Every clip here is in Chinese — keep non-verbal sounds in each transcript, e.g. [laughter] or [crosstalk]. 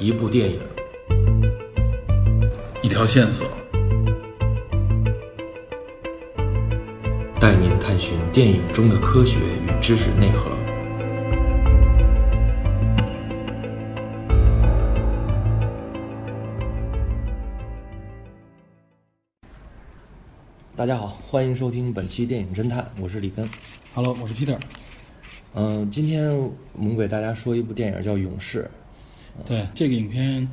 一部电影，一条线索，带您探寻电影中的科学与知识内核。大家好，欢迎收听本期电影侦探，我是李根。Hello，我是 Peter。嗯、今天我们给大家说一部电影叫《勇士》。对这个影片，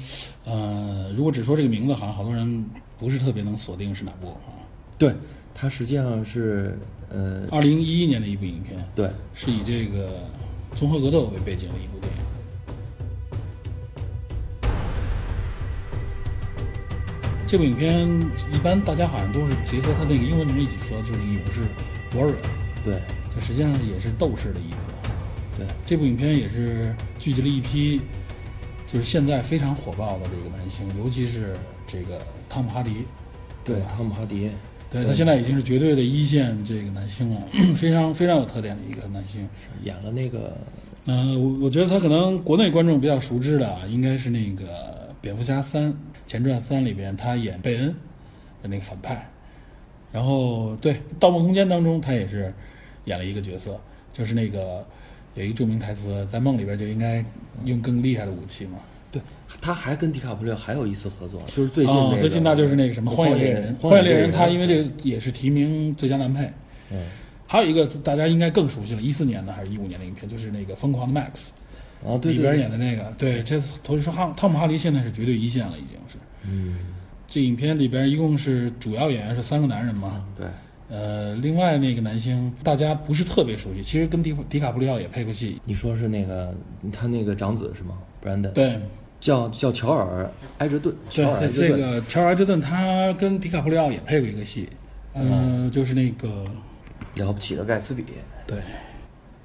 呃，如果只说这个名字，好像好多人不是特别能锁定是哪部啊。对，它实际上是，呃，二零一一年的一部影片，对，是以这个综合格斗为背景的一部电影。这部影片一般大家好像都是结合它那个英文名一起说，就是勇士 warrior，对，它实际上也是斗士的意思。对，这部影片也是聚集了一批就是现在非常火爆的这个男星，尤其是这个汤姆哈迪，对，汤姆哈迪，对他现在已经是绝对的一线这个男星了，[laughs] 非常非常有特点的一个男星。演了那个，嗯、我我觉得他可能国内观众比较熟知的啊，应该是那个《蝙蝠侠三前传三》里边他演贝恩的那个反派，然后对《盗梦空间》当中他也是演了一个角色，就是那个有一个著名台词，在梦里边就应该用更厉害的武器嘛。对，他还跟迪卡普里奥还有一次合作，就是最近那个，哦最近那就是那个什么《荒野猎人》，《荒野猎人》他因为这个也是提名最佳男配。嗯，还有一个大家应该更熟悉了，一四年的还是一五年的影片，就是那个《疯狂的 Max》啊，对里边对，演的那个。对，这所以说汤汤姆哈迪现在是绝对一线了，已经是。嗯，这影片里边一共是主要演员是三个男人嘛，对，呃，另外那个男星大家不是特别熟悉，其实跟迪迪卡普里奥也配过戏。你说是那个他那个长子是吗？Brandon，，对，叫叫乔尔埃哲顿，乔尔埃对，这个乔尔埃哲顿他跟迪卡普里奥也配过一个戏，嗯、就是那个了不起的盖茨比。对。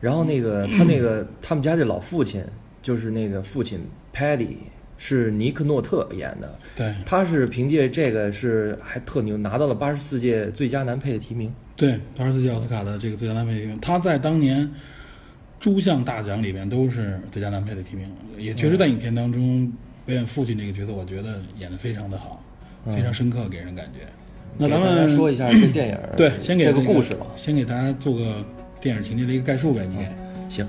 然后那个他那个他们家这老父亲，就是那个父亲 Paddy，是尼克诺特演的。对他是凭借这个是还特牛，拿到了八十四届最佳男配的提名。对，八十四届奥斯卡的这个最佳男配提名，他在当年诸项大奖里边都是最佳男配的提名，也确实在影片当中表演父亲这个角色，我觉得演得非常的好，非常深刻，给人感觉。那咱们说一下这电影，对，先给这个故事吧。先给大家做个电影情节的一个概述呗，你给。行。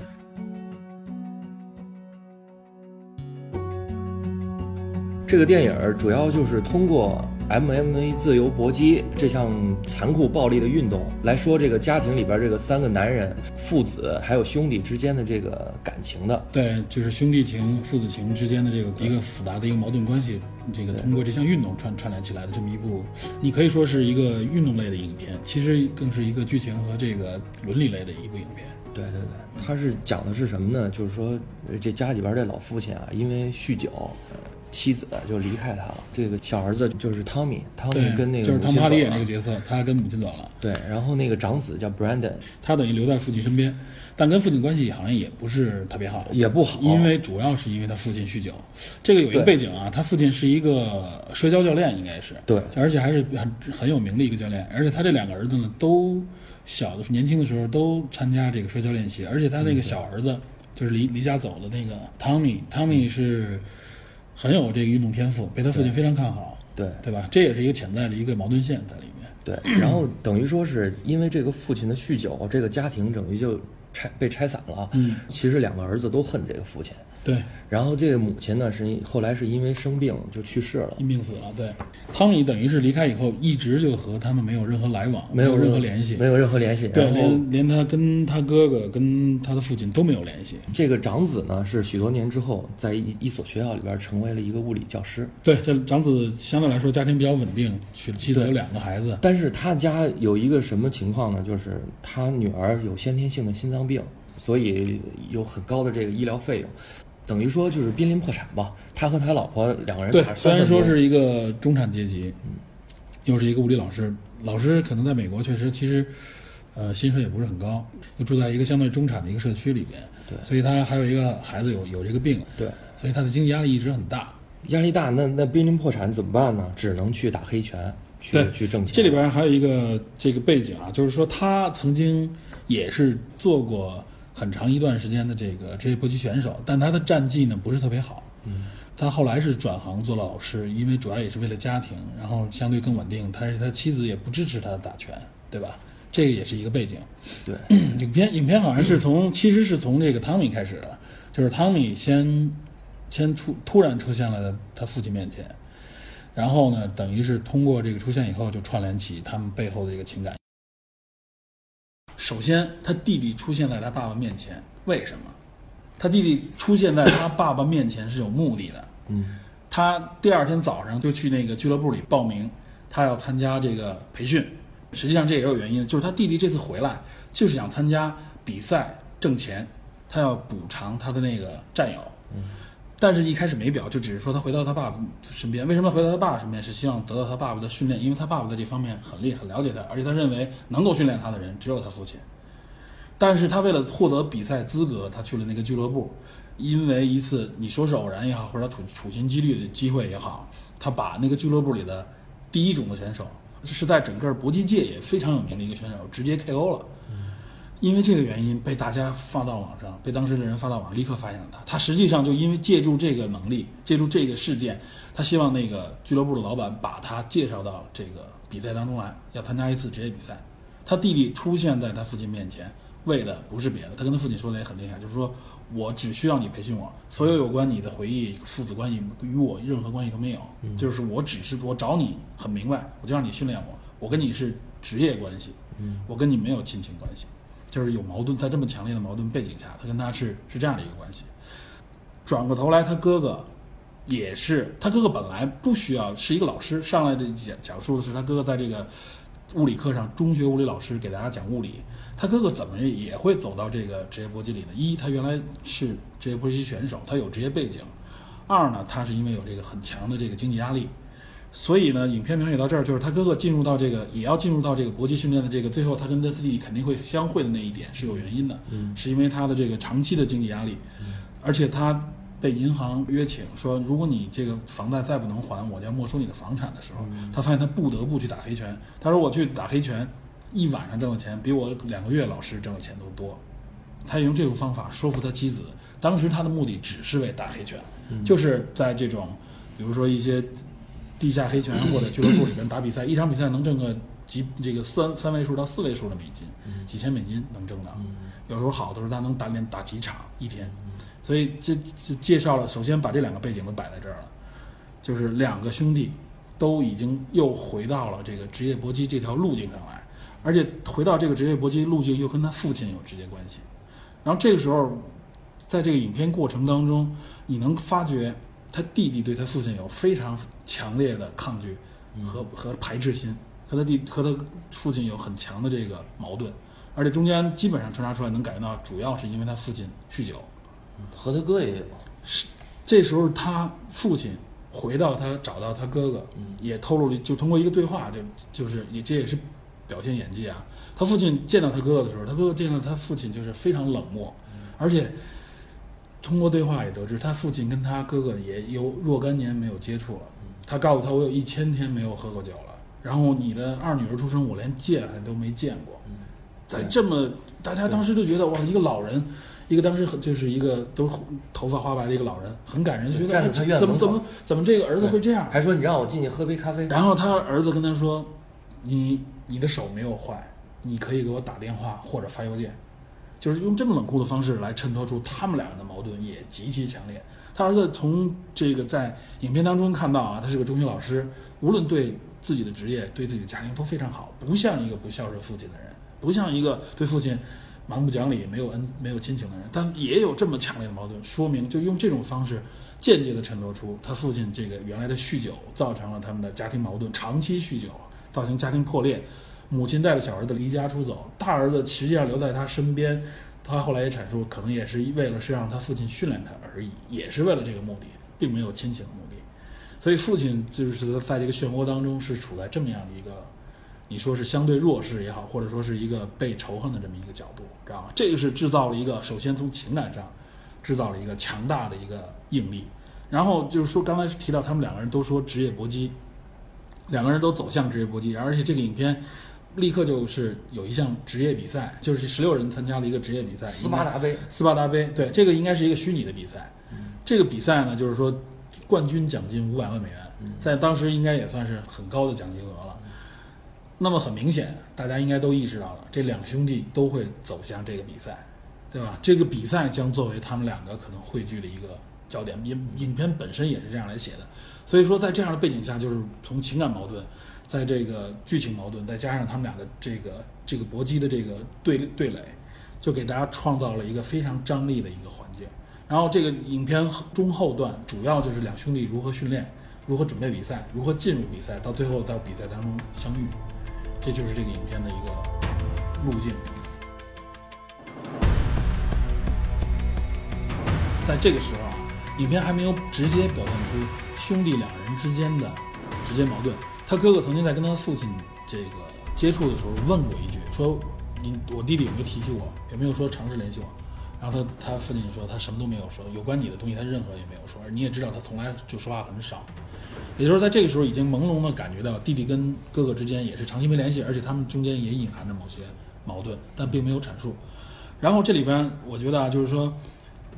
这个电影主要就是通过 MMA 自由搏击这项残酷暴力的运动来说，这个家庭里边这个三个男人父子还有兄弟之间的这个感情的。对，就是兄弟情、父子情之间的这个一个复杂的一个矛盾关系，这个通过这项运动串串联起来的这么一部，你可以说是一个运动类的影片，其实更是一个剧情和这个伦理类的一部影片。对对对，他是讲的是什么呢？就是说，呃这家里边这老父亲啊，因为酗酒，呃妻子就离开他了。这个小儿子就是汤米，汤米，跟那个就是汤姆哈迪演那个角色，他跟母亲走了，对，然后那个长子叫 Brandon，他等于留在父亲身边，但跟父亲关系好像也不是特别好，也不好。因为主要是因为他父亲酗酒。这个有一个背景啊，他父亲是一个摔跤教练，应该是。对。而且还是很很有名的一个教练，而且他这两个儿子呢，都小的年轻的时候都参加这个摔跤练习，而且他那个小儿子、就是离离家走的那个汤米，汤米是很有这个运动天赋，被他父亲非常看好，对对吧？这也是一个潜在的一个矛盾线在里面。对，然后等于说是因为这个父亲的酗酒，这个家庭等于就拆被拆散了。嗯，其实两个儿子都恨这个父亲，对，然后这个母亲呢是因后来是因为生病就去世了。因病死了。对，汤米等于是离开以后，一直就和他们没有任何来往，没有任何联系，没有任何联系。对，连连他跟他哥哥跟他的父亲都没有联系。这个长子呢是许多年之后在一一所学校里边成为了一个物理教师，对，这长子相对来说家庭比较稳定，娶了妻子，有两个孩子。但是他家有一个什么情况呢？就是他女儿有先天性的心脏病，所以有很高的这个医疗费用，等于说就是濒临破产吧。他和他老婆两个人对，虽然说是一个中产阶级，又是一个物理老师，老师可能在美国确实其实，呃，薪水也不是很高，又住在一个相对中产的一个社区里边，对所以他还有一个孩子有有这个病，对所以他的经济压力一直很大。压力大，那那濒临破产怎么办呢？只能去打黑拳，去对去挣钱。这里边还有一个这个背景啊，就是说他曾经也是做过很长一段时间的这个职业搏击选手，但他的战绩呢不是特别好。嗯，他后来是转行做了老师，因为主要也是为了家庭，然后相对更稳定。他是他妻子也不支持他打拳，对吧？这个也是一个背景。对，影片影片好像是从其实是从这个汤米开始的，就是汤米先先出突然出现了他父亲面前，然后呢，等于是通过这个出现以后，就串联起他们背后的一个情感。首先，他弟弟出现在他爸爸面前，为什么？他弟弟出现在他爸爸面前是有目的的。嗯他第二天早上就去那个俱乐部里报名，他要参加这个培训。实际上这也有原因，就是他弟弟这次回来就是想参加比赛挣钱，他要补偿他的那个战友。嗯但是，一开始没表，就只是说他回到他爸爸身边。为什么回到他爸爸身边？是希望得到他爸爸的训练，因为他爸爸在这方面很厉害，很了解他，而且他认为能够训练他的人只有他父亲。但是他为了获得比赛资格，他去了那个俱乐部，因为一次你说是偶然也好，或者他处处心积虑的机会也好，他把那个俱乐部里的第一种的选手，是在整个搏击界也非常有名的一个选手，直接 KO 了。因为这个原因被大家放到网上，被当时的人发到网上，立刻发现了他。他实际上就因为借助这个能力，借助这个事件，他希望那个俱乐部的老板把他介绍到这个比赛当中来，要参加一次职业比赛。他弟弟出现在他父亲面前，为的不是别的，他跟他父亲说的也很厉害，就是说我只需要你培训我，所有有关你的回忆、父子关系与我任何关系都没有，就是我只是我找你很明白，我就让你训练我，我跟你是职业关系，嗯。我跟你没有亲情关系，就是有矛盾，在这么强烈的矛盾背景下，他跟他是是这样的一个关系。转过头来，他哥哥也是，他哥哥本来不需要是一个老师，上来的讲讲述的是他哥哥在这个物理课上，中学物理老师给大家讲物理，他哥哥怎么也会走到这个职业搏击里的？一，他原来是职业搏击选手，他有职业背景；二呢，他是因为有这个很强的这个经济压力。所以呢，影片描写到这儿，就是他哥哥进入到这个，也要进入到这个搏击训练的这个，最后他跟他弟弟肯定会相会的那一点是有原因的，嗯是因为他的这个长期的经济压力，嗯而且他被银行约请说，如果你这个房贷再不能还，我就要没收你的房产的时候，他发现他不得不去打黑拳。他说我去打黑拳，一晚上挣的钱比我两个月老师挣的钱都多。他也用这种方法说服他妻子。当时他的目的只是为打黑拳，就是在这种，比如说一些地下黑拳或者俱乐部里边打比赛，一场比赛能挣个几这个三三位数到四位数的美金，几千美金能挣到。有时候好的时候他能打连打几场一天，所以这就介绍了，首先把这两个背景都摆在这儿了，就是两个兄弟都已经又回到了这个职业搏击这条路径上来，而且回到这个职业搏击路径又跟他父亲有直接关系。然后这个时候，在这个影片过程当中，你能发觉他弟弟对他父亲有非常强烈的抗拒和和排斥心，和他弟和他父亲有很强的这个矛盾，而且中间基本上穿插出来能感觉到，主要是因为他父亲酗酒。和他哥也有，这时候他父亲回到他找到他哥哥，也透露了，就通过一个对话，就就是也这也是表现演技啊。他父亲见到他哥哥的时候，他哥哥见到他父亲就是非常冷漠，而且通过对话也得知他父亲跟他哥哥也有若干年没有接触了。他告诉他，我有一千天没有喝过酒了。然后你的二女儿出生，我连见还都没见过。在这么大家当时就觉得哇，一个老人，一个当时很就是一个都头发花白的一个老人，很感人，觉得站在他院门口怎么怎么怎么这个儿子会这样？还说你让我进去喝杯咖啡，然后他儿子跟他说：“你你的手没有坏，你可以给我打电话或者发邮件。”就是用这么冷酷的方式来衬托出他们两人的矛盾也极其强烈。他儿子从这个在影片当中看到啊，他是个中学老师，无论对自己的职业、对自己的家庭都非常好，不像一个不孝顺父亲的人，不像一个对父亲蛮不讲理、没有恩、没有亲情的人，但也有这么强烈的矛盾，说明就用这种方式间接的衬托出他父亲这个原来的酗酒造成了他们的家庭矛盾，长期酗酒造成家庭破裂，母亲带着小儿子离家出走，大儿子实际上留在他身边。他后来也阐述，可能也是为了是让他父亲训练他而已，也是为了这个目的，并没有亲情的目的。所以父亲就是在这个漩涡当中是处在这么样的一个，你说是相对弱势也好，或者说是一个被仇恨的这么一个角度，知道吗？这个是制造了一个，首先从情感上制造了一个强大的一个应力。然后就是说，刚才提到他们两个人都说职业搏击，两个人都走向职业搏击，而且这个影片立刻就是有一项职业比赛，就是十六人参加了一个职业比赛，斯巴达杯，斯巴达杯，对，这个应该是一个虚拟的比赛。这个比赛呢，就是说冠军奖金五百万美元，在当时应该也算是很高的奖金额了。那么很明显，大家应该都意识到了，这两兄弟都会走向这个比赛，对吧？这个比赛将作为他们两个可能汇聚的一个焦点。影影片本身也是这样来写的，所以说在这样的背景下，就是从情感矛盾，在这个剧情矛盾，再加上他们俩的这个这个搏击的这个对对垒，就给大家创造了一个非常张力的一个环境。然后这个影片中后段主要就是两兄弟如何训练，如何准备比赛，如何进入比赛，到最后到比赛当中相遇。这就是这个影片的一个路径。在这个时候啊，影片还没有直接表现出兄弟两人之间的直接矛盾。他哥哥曾经在跟他父亲这个接触的时候问过一句，说：“你我弟弟有没有提起我？有没有说尝试联系我？”然后他他父亲说他什么都没有说，有关你的东西他任何也没有说。而你也知道他从来就说话很少。也就是在这个时候，已经朦胧的感觉到弟弟跟哥哥之间也是长期没联系，而且他们中间也隐含着某些矛盾，但并没有阐述。然后这里边，我觉得啊，就是说，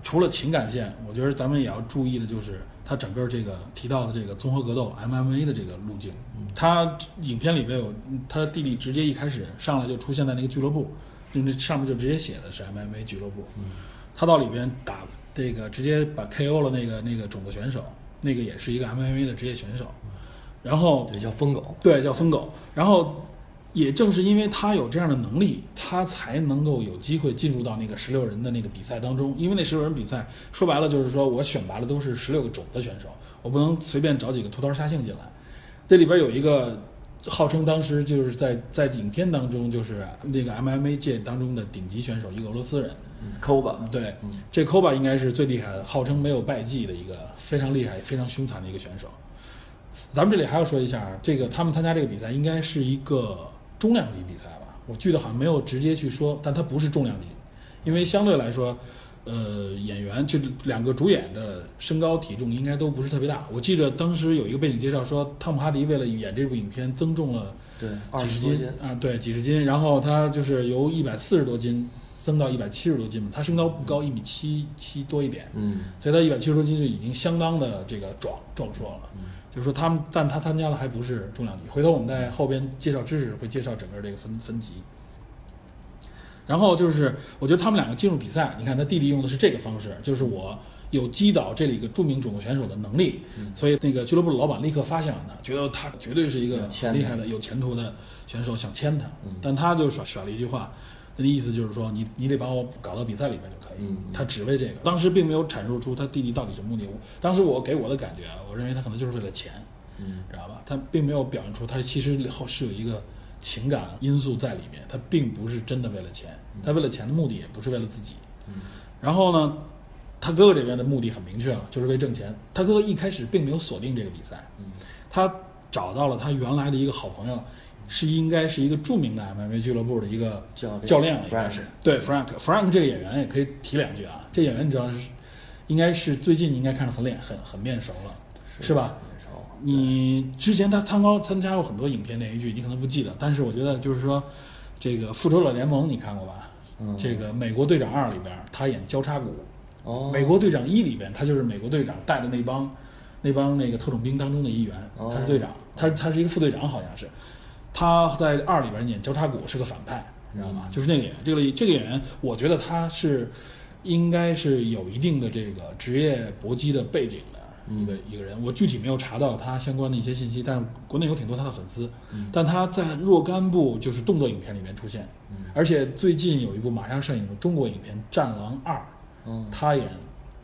除了情感线，我觉得咱们也要注意的就是他整个这个提到的这个综合格斗 MMA 的这个路径。他影片里边有他弟弟直接一开始上来就出现在那个俱乐部，那上面就直接写的是 MMA 俱乐部。他到里边打这个直接把 KO 了那个那个种子选手。那个也是一个 MMA 的职业选手，然后对叫疯狗，对叫疯狗，然后也正是因为他有这样的能力，他才能够有机会进入到那个十六人的那个比赛当中。因为那十六人比赛说白了就是说我选拔的都是十六个种子选手，我不能随便找几个秃头瞎性进来。这里边有一个号称当时就是在在影片当中就是那个 MMA 界当中的顶级选手，一个俄罗斯人。抠吧，对，这抠吧应该是最厉害的，号称没有败绩的一个非常厉害、非常凶残的一个选手。咱们这里还要说一下，这个他们参加这个比赛应该是一个重量级比赛吧？我记得好像没有直接去说，但它不是重量级，因为相对来说，呃，演员就两个主演的身高体重应该都不是特别大。我记得当时有一个背景介绍说，汤姆哈迪为了演这部影片增重了对几十斤啊，对几十斤，然后他就是由一百四十多斤。增到一百七十多斤嘛，他身高不高，一米七七多一点，嗯，所以他一百七十多斤就已经相当的这个壮壮硕了。嗯，就是说他们，但他参加的还不是重量级。回头我们在后边介绍知识会介绍整个这个分分级。然后就是，我觉得他们两个进入比赛，你看他弟弟用的是这个方式，就是我有击倒这里一个著名种子选手的能力，所以那个俱乐部的老板立刻发现了他，觉得他绝对是一个厉害的、有前途的选手，想签他。但他就选选了一句话。他的意思就是说，你你得把我搞到比赛里面就可以。他只为这个，当时并没有阐述出他弟弟到底什么目的。当时我给我的感觉啊，我认为他可能就是为了钱，嗯，知道吧？他并没有表现出他其实后是有一个情感因素在里面，他并不是真的为了钱，他为了钱的目的也不是为了自己。嗯，然后呢，他哥哥这边的目的很明确了，就是为挣钱。他哥哥一开始并没有锁定这个比赛，嗯，他找到了他原来的一个好朋友。是应该是一个著名的 MMA 俱乐部的一个教教练，Frank 对 Frank，Frank 这个演员也可以提两句啊。这演员你知道是，应该是最近你应该看着很脸很很面熟了，是吧？面熟。你之前他参高参加过很多影片连续剧，你可能不记得，但是我觉得就是说，这个复仇者联盟你看过吧？嗯。这个美国队长二里边他演交叉骨。哦。美国队长一里边他就是美国队长带的那帮那帮那个特种兵当中的一员，他是队长，他他是一个副队长好像是。他在二里边演交叉骨是个反派，你知道吗？就是那个演员，这个这个演员，我觉得他是应该是有一定的这个职业搏击的背景的一个一个人。我具体没有查到他相关的一些信息，但是国内有挺多他的粉丝。但他在若干部就是动作影片里面出现，而且最近有一部马上上映的中国影片《战狼二》，他演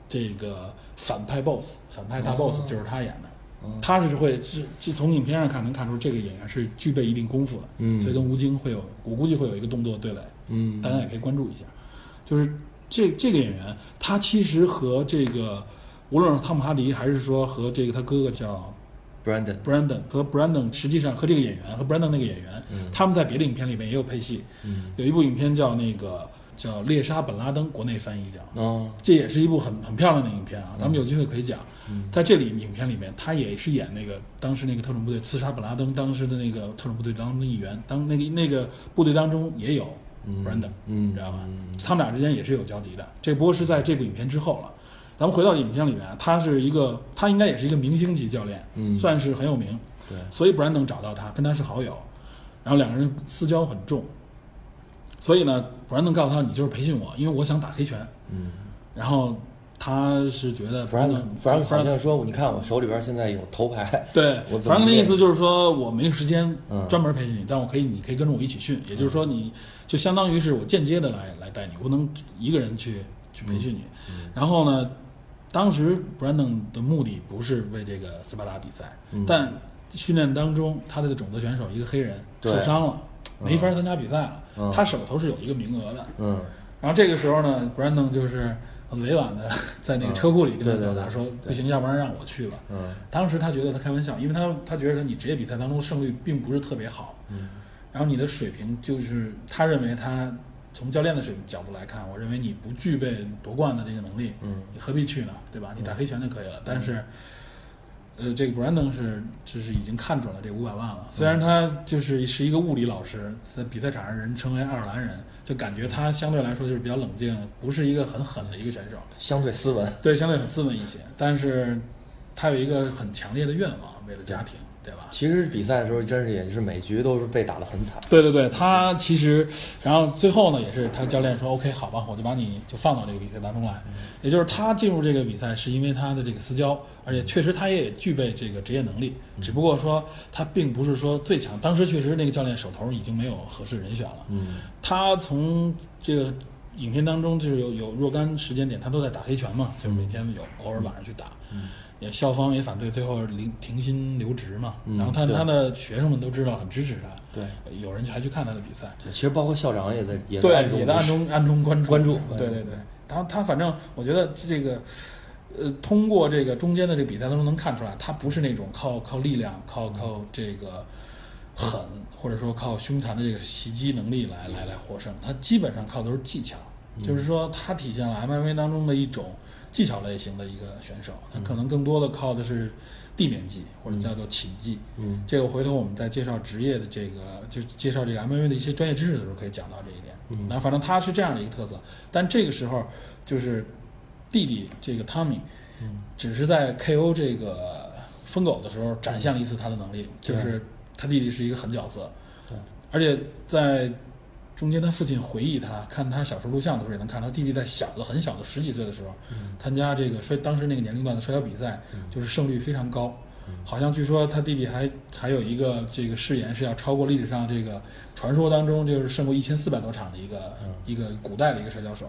这个反派 BOSS，反派大 BOSS 就是他演的。他是会是是从影片上看能看出这个演员是具备一定功夫的，嗯，所以跟吴京会有，我估计会有一个动作对垒，嗯，大家也可以关注一下。就是这这个演员，他其实和这个无论是汤姆哈迪还是说和这个他哥哥叫 Brandon，Brandon 和 Brandon 实际上和这个演员和 Brandon 那个演员，嗯他们在别的影片里面也有配戏，嗯，有一部影片叫那个。叫《猎杀本拉登》，国内翻译叫。哦，这也是一部很很漂亮的影片啊，咱们有机会可以讲。在这里影片里面，他也是演那个当时那个特种部队刺杀本拉登当时的那个特种部队当中的一员。当那个那个部队当中也有 Brandon，嗯，知道吧？他们俩之间也是有交集的。这不过是在这部影片之后了。咱们回到影片里面，他是一个，他应该也是一个明星级教练，嗯算是很有名，对，所以 Brandon 找到他，跟他是好友，然后两个人私交很重，所以呢，Brandon 告诉他，你就是培训我，因为我想打黑拳，嗯，然后他是觉得弗兰 Brandon 弗兰好像说，你看我手里边现在有头牌，对，我反正的意思就是说我没有时间嗯。专门培训你，但我可以，你可以跟着我一起训，也就是说，你就相当于是我间接的来来带你，我不能一个人去去培训你。嗯。然后呢，当时 Brandon 的目的不是为这个斯巴达比赛，嗯。但训练当中他的种子选手一个黑人受伤了，没法参加比赛了，嗯。他手头是有一个名额的。嗯。然后这个时候呢，Brandon 就是很委婉的在那个车库里跟他表达说，不行，要不然让我去吧。嗯当时他觉得他开玩笑，因为他他觉得他你职业比赛当中胜率并不是特别好，嗯然后你的水平就是他认为他从教练的水平角度来看，我认为你不具备夺冠的这个能力，嗯你何必去呢？对吧？你打黑拳就可以了。但是，呃，这个 Brandon 是就是已经看准了这五百万了。虽然他就是是一个物理老师，在比赛场上人称为爱尔兰人，就感觉他相对来说就是比较冷静，不是一个很狠的一个选手。相对斯文，对，相对很斯文一些，但是他有一个很强烈的愿望，为了家庭，对吧？其实比赛的时候真是也是每局都是被打得很惨，对对对，他其实，然后最后呢，也是他教练说 OK 好吧，我就把你就放到这个比赛当中来。也就是他进入这个比赛是因为他的这个私交，而且确实他也具备这个职业能力，只不过说他并不是说最强。当时确实那个教练手头已经没有合适人选了。嗯他从这个影片当中就是有有若干时间点，他都在打黑拳嘛，就是每天有偶尔晚上去打。嗯也校方也反对，最后停停薪留职嘛。嗯然后他他的学生们都知道，很支持他。对，有人还去看他的比赛，其实包括校长也在也在暗中暗中关注关注对对对，他他反正我觉得这个，呃，通过这个中间的这个比赛当中能看出来，他不是那种靠靠力量、靠靠这个狠，或者说靠凶残的这个袭击能力来来来获胜，他基本上靠的都是技巧，就是说他体现了 MMA 当中的一种技巧类型的一个选手，他可能更多的靠的是地面技或者叫做擒技。嗯。这个回头我们在介绍职业的这个，就介绍这个 MMA 的一些专业知识的时候，可以讲到这一点。嗯。那反正他是这样的一个特色，但这个时候就是弟弟这个汤米，嗯。只是在 KO 这个疯狗的时候展现了一次他的能力，就是他弟弟是一个狠角色，对，而且在中间他父亲回忆他看他小时候录像的时候，也能看到他弟弟在小的很小的十几岁的时候，嗯参加这个摔当时那个年龄段的摔跤比赛，嗯就是胜率非常高。好像据说他弟弟还还有一个这个誓言是要超过历史上这个传说当中就是胜过一千四百多场的一个、嗯一个古代的一个摔跤手。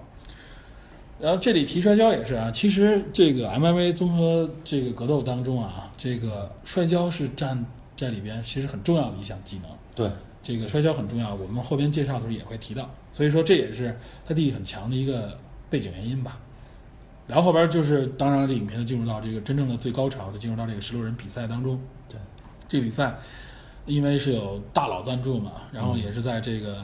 然后这里提摔跤也是啊，其实这个 MMA 综合这个格斗当中啊，这个摔跤是占在里边其实很重要的一项技能。对，这个摔跤很重要，我们后边介绍的时候也会提到，所以说这也是他弟弟很强的一个背景原因吧。然后后边就是，当然了，这影片就进入到这个真正的最高潮，就进入到这个十六人比赛当中。对，这比赛因为是有大佬赞助嘛，然后也是在这个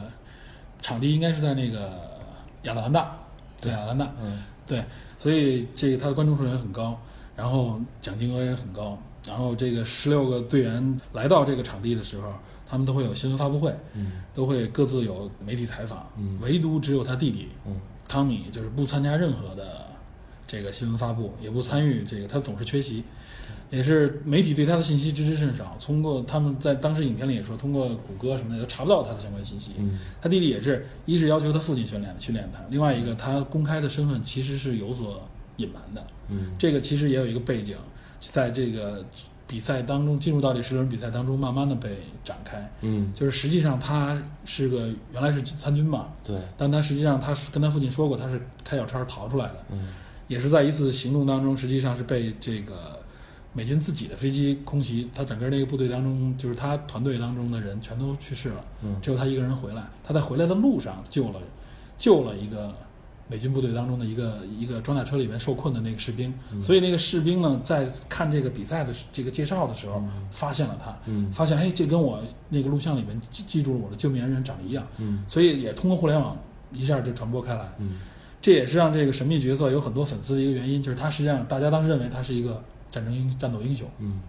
场地应该是在那个亚特兰大，对。亚特兰大，嗯。对，所以这个他的观众数也很高，然后奖金额也很高，然后这个十六个队员来到这个场地的时候，他们都会有新闻发布会，嗯都会各自有媒体采访，嗯唯独只有他弟弟嗯汤米就是不参加任何的这个新闻发布，也不参与这个，他总是缺席，也是媒体对他的信息知之甚少。通过他们在当时影片里也说，通过谷歌什么的都查不到他的相关信息。嗯他弟弟也是，一是要求他父亲训练训练他，另外一个他公开的身份其实是有所隐瞒的。嗯这个其实也有一个背景，在这个比赛当中进入到这十六人比赛当中，慢慢的被展开。嗯，就是实际上他是个原来是参军嘛，对，但他实际上他是跟他父亲说过，他是开小差逃出来的，嗯也是在一次行动当中，实际上是被这个美军自己的飞机空袭，他整个那个部队当中，就是他团队当中的人全都去世了，嗯只有他一个人回来。他在回来的路上救了救了一个美军部队当中的一个一个装甲车里面受困的那个士兵，嗯所以那个士兵呢，在看这个比赛的时这个介绍的时候，嗯发现了他，嗯发现哎，这跟我那个录像里面记记住了我的救命恩人长得一样，嗯所以也通过互联网一下就传播开来。嗯这也是让这个神秘角色有很多粉丝的一个原因，就是他实际上大家当时认为他是一个战争英战斗英雄。嗯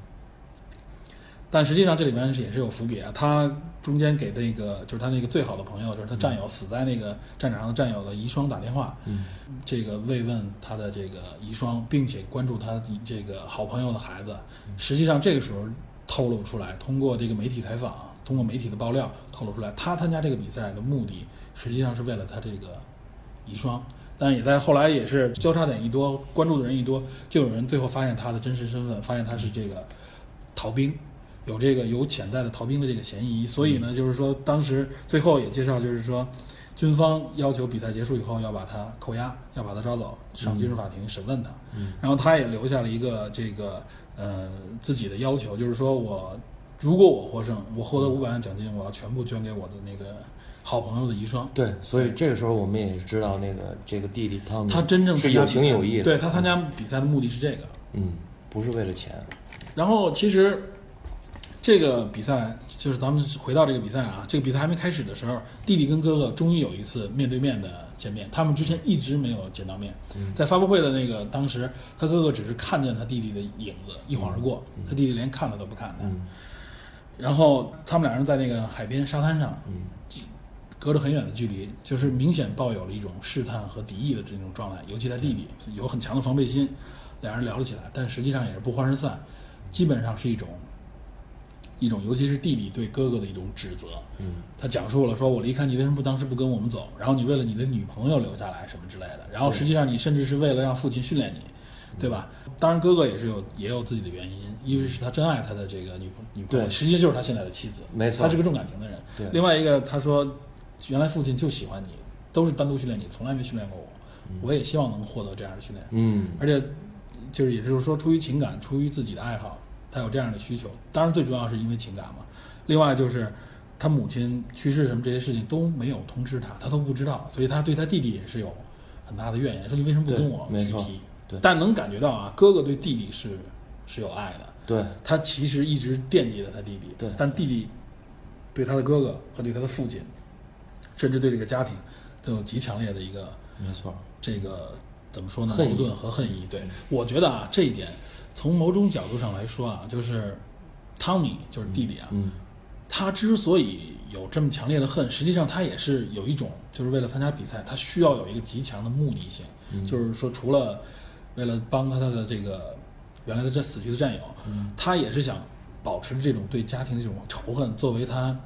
但实际上这里面是也是有伏笔啊，他中间给那个就是他那个最好的朋友，就是他战友死在那个战场上的战友的遗孀打电话，嗯，这个慰问他的这个遗孀，并且关注他这个好朋友的孩子。实际上这个时候透露出来，通过这个媒体采访，通过媒体的爆料透露出来，他参加这个比赛的目的实际上是为了他这个遗孀。但也在后来也是交叉点一多，关注的人一多，就有人最后发现他的真实身份，发现他是这个逃兵，有这个有潜在的逃兵的这个嫌疑。所以呢，就是说当时最后也介绍，就是说军方要求比赛结束以后要把他扣押，要把他抓走上军事法庭审问他。嗯然后他也留下了一个这个呃自己的要求，就是说我如果我获胜，我获得五百万奖金，我要全部捐给我的那个好朋友的遗孀。对，所以这个时候我们也知道那个这个弟弟汤米他真正是有情有义的，对他参加比赛的目的是这个。嗯，不是为了钱，然后其实这个比赛就是咱们回到这个比赛啊，这个比赛还没开始的时候，弟弟跟哥哥终于有一次面对面的见面，他们之前一直没有见到面。在发布会的那个当时，他哥哥只是看见他弟弟的影子一晃而过，他弟弟连看他都不看他。嗯然后他们俩人在那个海边沙滩上，嗯隔着很远的距离，就是明显抱有了一种试探和敌意的这种状态。尤其他弟弟有很强的防备心，两人聊了起来，但实际上也是不欢而散，基本上是一种一种，尤其是弟弟对哥哥的一种指责。嗯他讲述了说：“我离开你，为什么不当时不跟我们走？然后你为了你的女朋友留下来什么之类的。然后实际上你甚至是为了让父亲训练你，对吧？当然哥哥也是有也有自己的原因，一个是他真爱他的这个女朋女朋友，对实际就是他现在的妻子，没错他是个重感情的人。对另外一个他说，原来父亲就喜欢你，都是单独训练你，从来没训练过我。我也希望能获得这样的训练。嗯而且就是也就是说，出于情感，出于自己的爱好，他有这样的需求。当然，最主要是因为情感嘛。另外就是他母亲去世什么这些事情都没有通知他，他都不知道，所以他对他弟弟也是有很大的怨言，说你为什么不跟我对没提？对但能感觉到啊，哥哥对弟弟是是有爱的，对他其实一直惦记着他弟弟，对但弟弟对他的哥哥和对他的父亲，甚至对这个家庭，都有极强烈的一个没错，这个怎么说呢？矛盾和恨意。对，我觉得啊，这一点从某种角度上来说啊，就是汤米就是弟弟啊，嗯他之所以有这么强烈的恨，实际上他也是有一种，就是为了参加比赛，他需要有一个极强的目的性，嗯。就是说除了为了帮他的这个原来的这死去的战友，嗯。他也是想保持这种对家庭的这种仇恨，作为他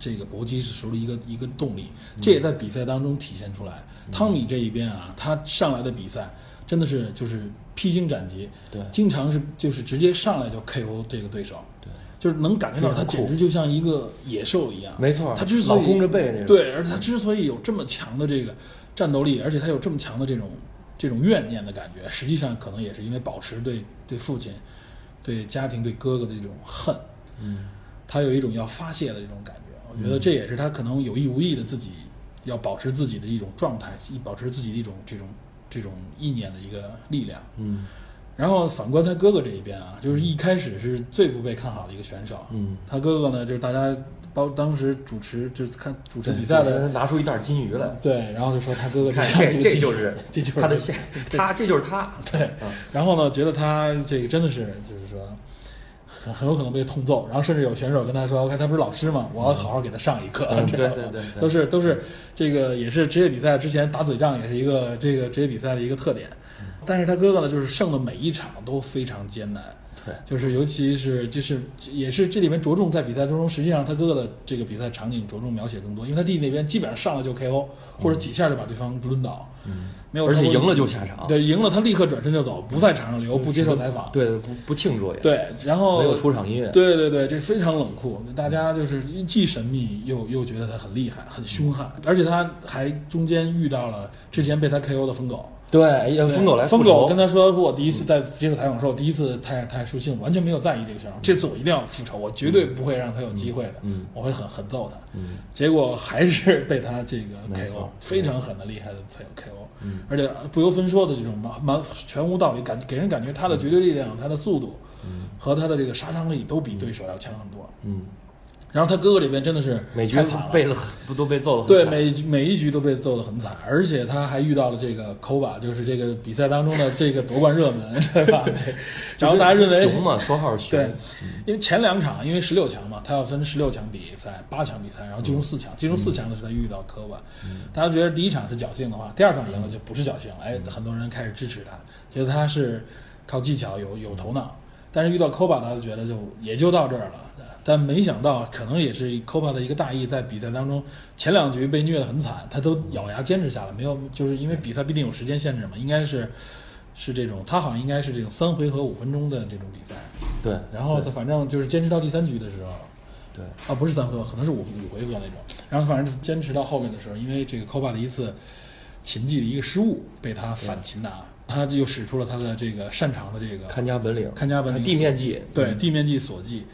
这个搏击时候的一个一个动力，这也在比赛当中体现出来。汤米这一边啊，他上来的比赛真的是就是披荆斩棘，对。经常是就是直接上来就 KO 这个对手，对，就是能感觉到他简直就像一个野兽一样。没错。他之所以老弓着背那种对，而他之所以有这么强的这个战斗力，而且他有这么强的这种这种怨念的感觉，实际上可能也是因为保持对对父亲、对家庭、对哥哥的这种恨，嗯。他有一种要发泄的这种感觉。我觉得这也是他可能有意无意的自己要保持自己的一种状态，保持自己的一种这种这种意念的一个力量。嗯。然后反观他哥哥这一边啊，就是一开始是最不被看好的一个选手。嗯，他哥哥呢，就是大家包当时主持就是看主持比赛的，拿出一袋金鱼来，对，然后就说他哥哥看这样这这就是这就是他的下，他这就是他，对嗯，然后呢，觉得他这个真的是就是说很很有可能被痛揍，然后甚至有选手跟他说：“我看他不是老师吗？我要好好给他上一课。[laughs] 对对对都是都是这个也是职业比赛之前打嘴仗，也是一个这个职业比赛的一个特点。但是他哥哥呢，就是胜的每一场都非常艰难。对，就是尤其是就是也是这里面着重在比赛当中，实际上他哥哥的这个比赛场景着重描写更多，因为他弟弟那边基本上上来就 KO，或者几下就把对方抡倒，嗯，没有而且赢了就下场，对，赢了他立刻转身就走，不在场上留，不接受采访。对，不不庆祝也，对，然后没有出场音乐，对对对，这非常冷酷，大家就是既神秘又又觉得他很厉害、很凶悍，而且他还中间遇到了之前被他 KO 的疯狗。对，疯狗来疯仇。狗跟他说：“说我第一次在接受采访的时候，我第一次太太输信，完全没有在意这个选手。这次我一定要复仇，我绝对不会让他有机会的，嗯我会狠狠揍他。嗯。结果还是 [laughs] 被他这个 KO，非常狠的厉害的才有 KO，嗯。而且不由分说的这种蛮蛮全无道理，感给人感觉他的绝对力量、他的速度嗯。和他的这个杀伤力都比对手要强很多。嗯然后他哥哥里边真的是每局被了不都被揍了？对，每每一局都被揍得很惨，而且他还遇到了这个 Koba，就是这个比赛当中的这个夺冠热门，对吧？[laughs] 对，然后大家认为熊嘛，绰号熊。对，因为前两场因为十六强嘛，他要分十六强比赛、八强比赛，然后进入四强。进入四强的时候，他遇到科巴，大家觉得第一场是侥幸的话，第二场赢了就不是侥幸了。哎，很多人开始支持他，觉得他是靠技巧、有有头脑。但是遇到 Koba，大家觉得就也就到这儿了。但没想到，可能也是 Copa 的一个大意，在比赛当中前两局被虐得很惨，他都咬牙坚持下来，没有就是因为比赛必定有时间限制嘛，应该是是这种，他好像应该是这种三回合五分钟的这种比赛。对，然后他反正就是坚持到第三局的时候，对，啊不是三回合，可能是五五回合那种。然后反正坚持到后面的时候，因为这个 Copa 的一次擒技的一个失误，被他反擒拿，他就使出了他的这个擅长的这个看家本领，看家本领，地面技，对，地面技锁技。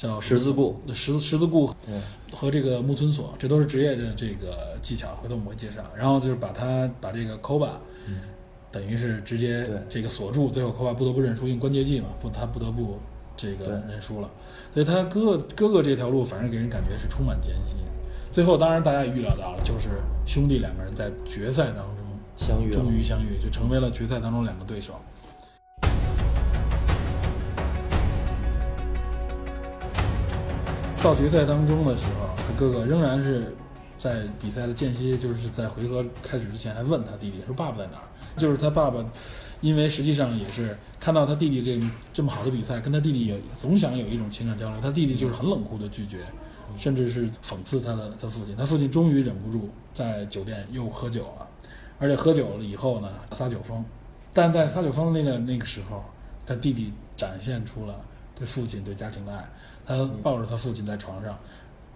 叫十字固，十十字固和这个木村锁，这都是职业的这个技巧，回头我们会介绍。然后就是把他把这个 Koba，等于是直接这个锁住，最后 Koba 不得不认输，用关节技嘛，不他不得不这个认输了。所以他哥哥哥哥这条路，反正给人感觉是充满艰辛。最后当然大家也预料到了，就是兄弟两个人在决赛当中相遇，终于相遇，就成为了决赛当中两个对手。到决赛当中的时候，他哥哥仍然是在比赛的间歇，就是在回合开始之前还问他弟弟说：“爸爸在哪儿？”就是他爸爸，因为实际上也是看到他弟弟这这么好的比赛，跟他弟弟也总想有一种情感交流。他弟弟就是很冷酷的拒绝，甚至是讽刺他的他父亲。他父亲终于忍不住在酒店又喝酒了，而且喝酒了以后呢撒酒疯。但在撒酒疯的那个那个时候，他弟弟展现出了对父亲对家庭的爱。他抱着他父亲在床上，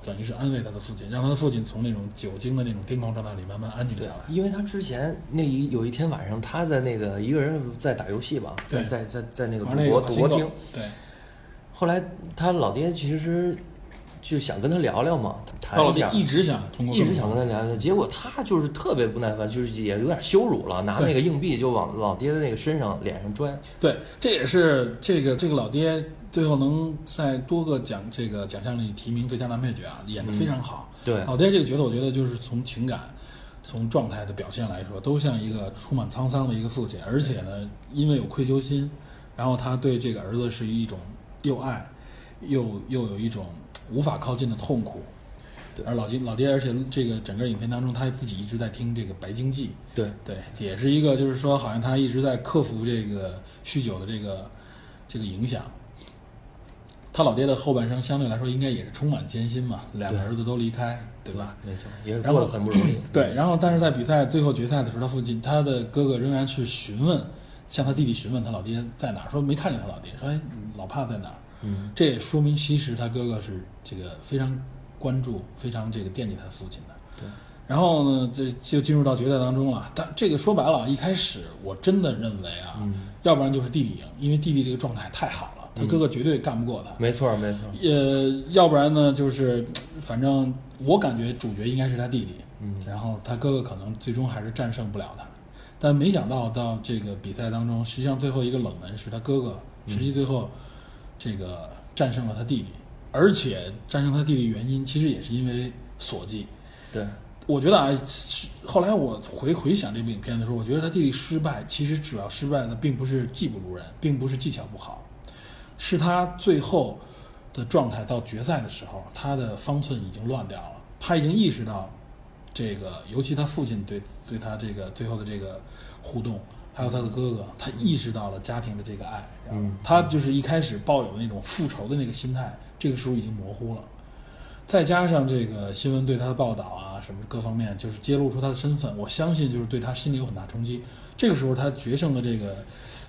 等于是安慰他的父亲，让他的父亲从那种酒精的那种癫狂状态里慢慢安静下来。因为他之前那一有一天晚上，他在那个一个人在打游戏嘛，在在在在那个赌博赌博厅。对。后来他老爹其实就想跟他聊聊嘛，他老爹一直想通过，一直想跟他聊聊，结果他就是特别不耐烦，就是也有点羞辱了，拿那个硬币就往老爹的那个身上脸上拽。对，这也是这个这个老爹。最后能在多个奖这个奖项里提名最佳男配角啊，演的非常好。对，老爹这个角色，我觉得就是从情感、从状态的表现来说，都像一个充满沧桑的一个父亲。而且呢，因为有愧疚心，然后他对这个儿子是一种又爱又又有一种无法靠近的痛苦。对，而老金老爹，而且这个整个影片当中，他自己一直在听这个白鲸记。对对，也是一个就是说，好像他一直在克服这个酗酒的这个这个影响。他老爹的后半生相对来说应该也是充满艰辛嘛，两个儿子都离开，对吧？没错，也是过得很不容易。[clears throat] 对，然后但是在比赛最后决赛的时候，他父亲他的哥哥仍然去询问，向他弟弟询问他老爹在哪，说没看见他老爹，说哎，老帕在哪？嗯，这也说明其实他哥哥是这个非常关注、非常这个惦记他父亲的。对，然后呢，这就进入到决赛当中了。但这个说白了，一开始我真的认为啊，要不然就是弟弟赢，因为弟弟这个状态太好了。他哥哥绝对干不过他，没错没错。呃，要不然呢，就是反正我感觉主角应该是他弟弟，嗯，然后他哥哥可能最终还是战胜不了他。但没想到到这个比赛当中，实际上最后一个冷门是他哥哥，实际最后这个战胜了他弟弟，而且战胜他弟弟原因其实也是因为锁技。对，我觉得啊，后来我回回想这部影片的时候，我觉得他弟弟失败其实主要失败的并不是技不如人，并不是技巧不好。是他最后的状态到决赛的时候，他的方寸已经乱掉了。他已经意识到，这个尤其他父亲对对他这个最后的这个互动，还有他的哥哥，他意识到了家庭的这个爱。嗯，他就是一开始抱有的那种复仇的那个心态，这个时候已经模糊了。再加上这个新闻对他的报道啊，什么各方面，就是揭露出他的身份，我相信就是对他心里有很大冲击。这个时候他决胜的这个。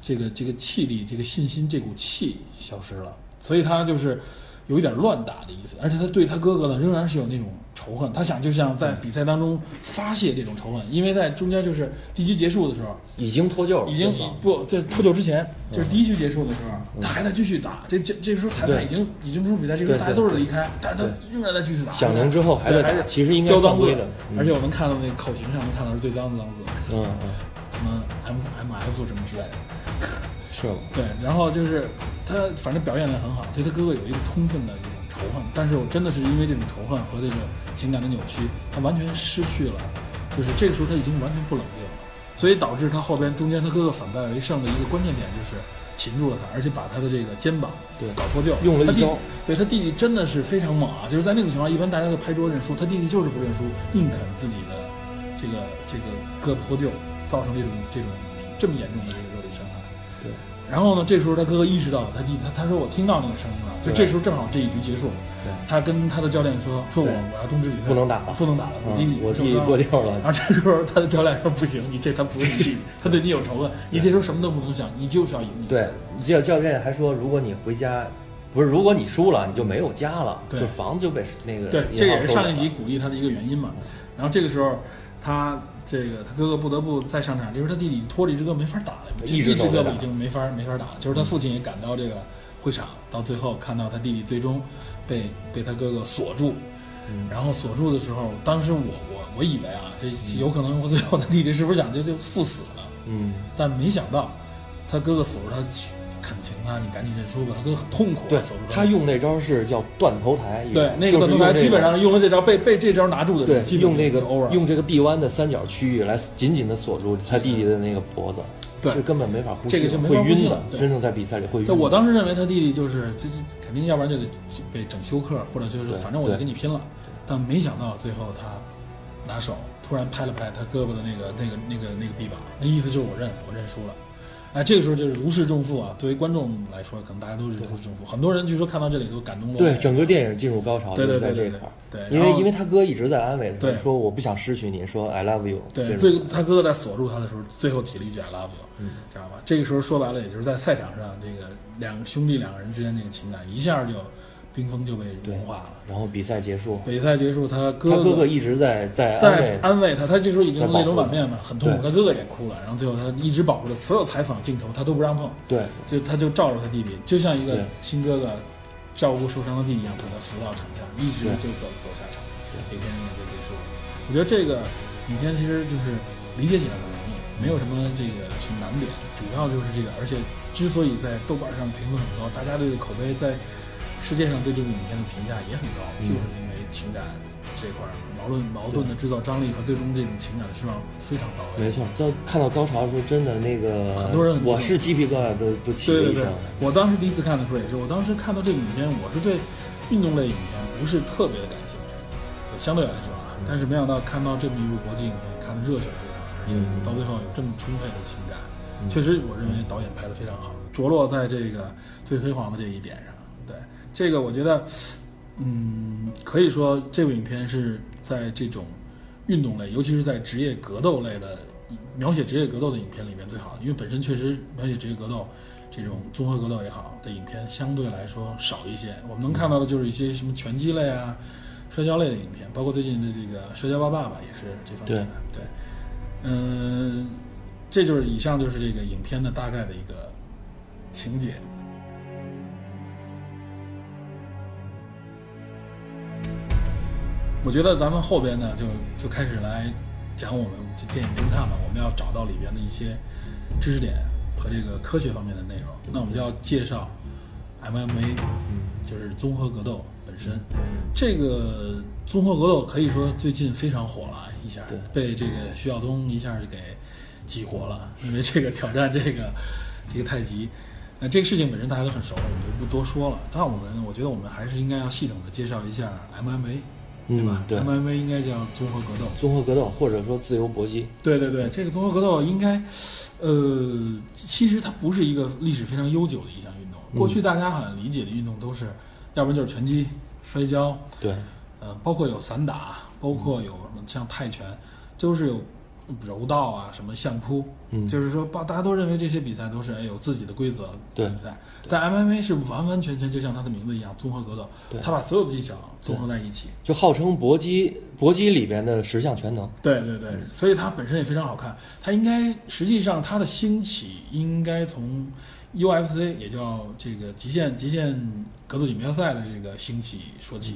这个这个气力，这个信心，这股气消失了，所以他就是有一点乱打的意思，而且他对他哥哥呢，仍然是有那种仇恨，他想就像在比赛当中发泄这种仇恨，因为在中间就是第一局结束的时候，已经脱臼了，已经不在脱臼之前，就是第一局结束的时候，他还在继续打，这这这时候裁判已经已经结束比赛，这时候大家都是离开，但是他仍然在继续打，响铃之后还在打，其实应该飙脏字的，而且我能看到那个口型上能看到是最脏的脏字，嗯嗯，什么 M M F 什么之类的。是对，然后就是他反正表现的很好，对他哥哥有一个充分的这种仇恨，但是我真的是因为这种仇恨和这个情感的扭曲，他完全失去了，就是这个时候他已经完全不冷静了，所以导致他后边中间他哥哥反败为胜的一个关键点就是擒住了他，而且把他的这个肩膀对搞脱臼，用了一招对他弟弟真的是非常猛啊！就是在那种情况，一般大家都拍桌认输，他弟弟就是不认输，宁肯自己的这个这个胳膊脱臼，造成这种这种这么严重的这个然后呢，这时候他哥哥意识到他弟弟，他他说我听到那个声音了，就这时候正好这一局结束，对。他跟他的教练说说我对我要终止比赛，不能打了不能打了，我弟弟嗯我弟弟受伤了。然后这时候他的教练说不行，你这他不是你弟弟，他 [laughs] 对你有仇恨，你这时候什么都不能想，你就是要赢。对，教教练还说，如果你回家，不是如果你输了，你就没有家了，对。就房子就被那个对，这也是上一集鼓励他的一个原因嘛。然后这个时候，他这个他哥哥不得不再上场，这时候他弟弟拖着一只胳膊没法打了，一一只胳膊已经没法没法打了。就是他父亲也赶到这个会场，到最后看到他弟弟最终被被他哥哥锁住，嗯然后锁住的时候，当时我我我以为啊，这有可能我最后他弟弟是不是想就就赴死了？嗯，但没想到，他哥哥锁住他，恳请他，你赶紧认输吧。他哥哥很痛苦啊，对他用那招是叫断头台，对那个断头台基本上用了这招，被被这招拿住的对用这个用这个臂弯的三角区域来紧紧的锁住他弟弟的那个脖子，对是根本没法呼吸，这个就没法会晕的呼吸了，真正在比赛里会晕我当时认为他弟弟就是这这肯定，要不然就得被整休克，或者就是反正我就跟你拼了。但没想到最后他拿手突然拍了拍他胳膊的那个那个那个那个臂膀，那意思就是我认我认输了。哎，这个时候就是如释重负啊！对于观众来说，可能大家都是如释重负。很多人据说看到这里都感动落泪。对整个电影进入高潮对就是对对这块儿，对因为因为他哥一直在安慰他，对说我不想失去你，说 I love you，对，最他哥哥在锁住他的时候，最后提了一句 “I love you”，嗯知道吧？这个时候说白了，也就是在赛场上，这个两个兄弟两个人之间那个情感一下就冰封就被融化了。然后比赛结束，比赛结束，他哥他哥哥一直在在安在安慰他，他这时候已经泪流满面嘛，很痛苦。他哥哥也哭了，然后最后他一直保护着所有采访镜头，他都不让碰，对。就他就照着他弟弟，就像一个对。亲哥哥照顾受伤的弟弟一样，把他扶到场下，一直就走走下场，对。影片也就结束了。我觉得这个影片其实就是理解起来很容易，没有什么这个什么难点，主要就是这个，而且之所以在豆瓣上评分很高，大家对口碑在世界上对这部影片的评价也很高，嗯就是因为情感这块儿矛盾矛盾的制造张力和最终这种情感的释放非常到位。没错，在看到高潮的时候，真的那个很多人很我是鸡皮疙瘩都都起了对对对一身。，我当时第一次看的时候也是，我当时看到这个影片，我是对运动类影片不是特别的感兴趣，对相对来说啊，但是没想到看到这么一部国际影片，看的热血沸腾，而且嗯到最后有这么充沛的情感，嗯确实我认为导演拍的非常好，着落在这个最辉煌的这一点上。这个，我觉得，嗯，可以说这部影片是在这种运动类，尤其是在职业格斗类的描写职业格斗的影片里面最好的，因为本身确实描写职业格斗这种综合格斗也好的影片相对来说少一些。我们能看到的就是一些什么拳击类啊、摔跤类的影片，包括最近的这个《摔跤吧爸爸》也是这方面的。对，嗯、这就是以上就是这个影片的大概的一个情节。我觉得咱们后边呢，就就开始来讲我们这电影侦探嘛，我们要找到里边的一些知识点和这个科学方面的内容。那我们就要介绍 MMA，就是综合格斗本身。这个综合格斗可以说最近非常火了，一下被这个徐晓东一下就给激活了，因为这个挑战这个 [laughs] 这个太极。那这个事情本身大家都很熟，我们就不多说了。但我们我觉得我们还是应该要系统的介绍一下 MMA，对吧、嗯对 m m a 应该叫综合格斗。综合格斗或者说自由搏击，对对对，这个综合格斗应该，呃，其实它不是一个历史非常悠久的一项运动。过去大家好像理解的运动都是，要不然就是拳击、摔跤，对呃，包括有散打，包括有什么像泰拳，都是有柔道啊，什么相扑，嗯。就是说，把大家都认为这些比赛都是哎有自己的规则对。比赛，但 MMA 是完完全全就像它的名字一样，综合格斗。对，它把所有的技巧综合在一起。就号称搏击搏击里边的十项全能。对对对，所以它本身也非常好看。它应该实际上它的兴起应该从 UFC 也叫这个极限极限格斗锦标赛的这个兴起说起。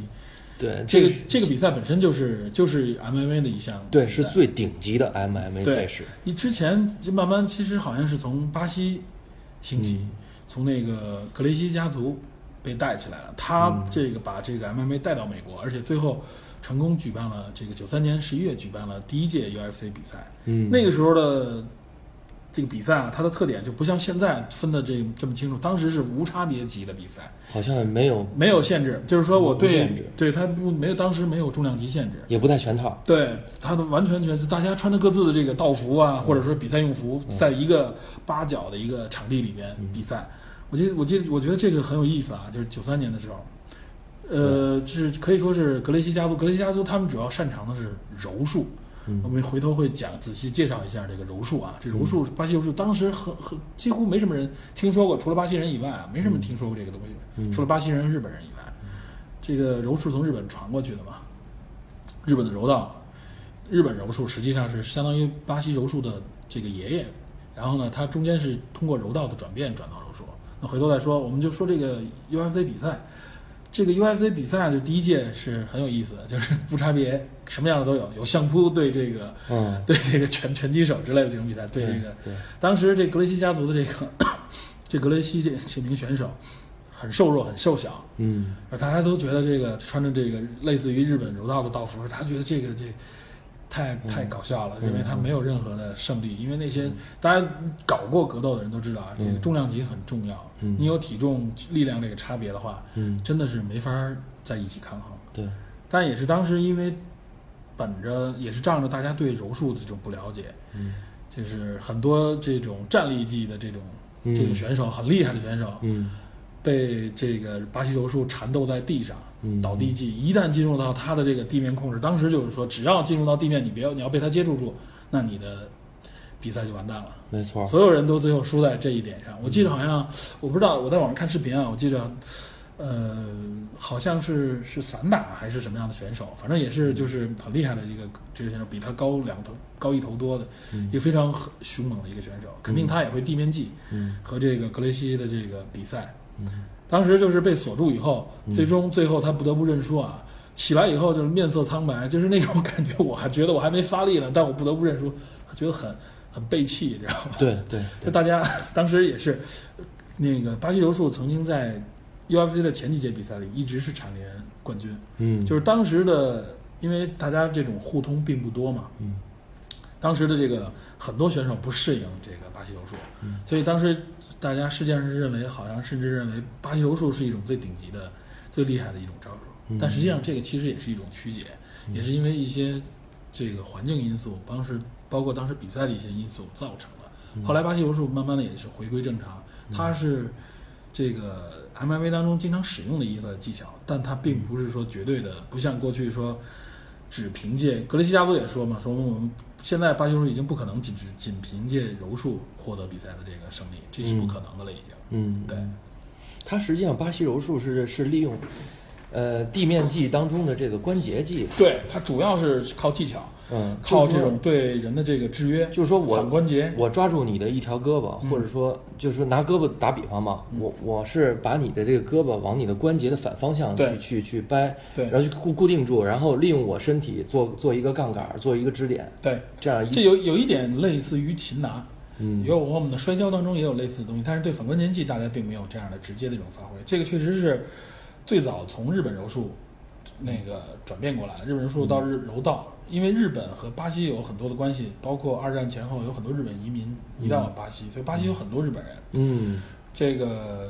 对，这个这个比赛本身就是就是 MMA 的一项对是最顶级的 MMA 赛事。你之前就慢慢其实好像是从巴西兴起，嗯从那个格雷西家族被带起来了。他这个把这个 MMA 带到美国，而且最后成功举办了这个九三年十一月举办了第一届 UFC 比赛。嗯，那个时候的这个比赛啊，它的特点就不像现在分的这这么清楚，当时是无差别级的比赛，好像没有，没有限制，就是说我对对它不没有当时没有重量级限制。也不带全套。对，它的完全全大家穿着各自的这个道服啊，或者说比赛用服，在一个八角的一个场地里边比赛。我记得，我记得，我觉得这个很有意思啊，就是九三年的时候，呃，是可以说是格雷西家族，格雷西家族他们主要擅长的是柔术。嗯。我们回头会讲仔细介绍一下这个柔术啊，这柔术巴西柔术当时很很几乎没什么人听说过，除了巴西人以外啊，没什么人听说过这个东西，嗯。除了巴西人、日本人以外，这个柔术从日本传过去的嘛，日本的柔道，日本柔术实际上是相当于巴西柔术的这个爷爷，然后呢，它中间是通过柔道的转变转到柔术。那回头再说，我们就说这个 UFC 比赛，这个 UFC 比赛就第一届是很有意思的，就是无差别，什么样的都有，有相扑对这个嗯，[laughs] 对这个拳拳击手之类的这种比赛，对这个对，当时这格雷西家族的这个这格雷西这这名选手很瘦弱，很瘦小，嗯。大家都觉得这个穿着这个类似于日本柔道的道服，他觉得这个这太太搞笑了，认为他没有任何的胜利，因为那些大家搞过格斗的人都知道啊，这个重量级很重要，嗯。你有体重力量这个差别的话，嗯，真的是没法在一起抗衡。对，但也是当时因为本着也是仗着大家对柔术的这种不了解，嗯就是很多这种战力技的这种嗯。这种选手，很厉害的选手，嗯。被这个巴西柔术缠斗在地上，嗯倒地技一旦进入到他的这个地面控制，当时就是说，只要进入到地面，你别要你要被他接触住，那你的比赛就完蛋了。没错，所有人都最后输在这一点上。我记得好像我不知道我在网上看视频啊，我记得呃好像是是散打还是什么样的选手，反正也是就是很厉害的一个职业选手，比他高两头高一头多的，嗯一个非常很凶猛的一个选手，肯定他也会地面技嗯和这个格雷西的这个比赛。嗯当时就是被锁住以后，嗯。最终最后他不得不认输啊。起来以后就是面色苍白，就是那种感觉，我还觉得我还没发力呢，但我不得不认输，觉得很很背弃，你知道吗？对对对，就大家当时也是，那个巴西柔术曾经在 UFC 的前几届比赛里一直是蝉联冠军，嗯，就是当时的，因为大家这种互通并不多嘛，嗯当时的这个很多选手不适应这个巴西柔术，嗯所以当时大家实际上是认为，好像甚至认为巴西柔术是一种最顶级的、最厉害的一种招数，嗯。但实际上这个其实也是一种曲解，也是因为一些这个环境因素，当时包括当时比赛的一些因素造成的。后来巴西柔术慢慢的也是回归正常，它是这个 MMA 当中经常使用的一个技巧，但它并不是说绝对的，不像过去说只凭借格雷西家族也说嘛，说我们现在巴西柔术已经不可能仅是仅凭借柔术获得比赛的这个胜利，这是不可能的了已经。嗯，对，它实际上巴西柔术是是利用，呃，地面技当中的这个关节技，对，它主要是靠技巧，嗯，靠这种对人的这个制约，就是说我反关节，我抓住你的一条胳膊，嗯或者说就是说拿胳膊打比方嘛，我我是把你的这个胳膊往你的关节的反方向去去去掰，对然后去固固定住，然后利用我身体做做一个杠杆，做一个支点，对，这样一这有有一点类似于擒拿，嗯有我们的摔跤当中也有类似的东西，但是对反关节技大家并没有这样的直接的一种发挥。这个确实是最早从日本柔术那个转变过来，日本柔术到日柔道，因为日本和巴西有很多的关系，包括二战前后有很多日本移民移到了巴西，所以巴西有很多日本人。嗯。这个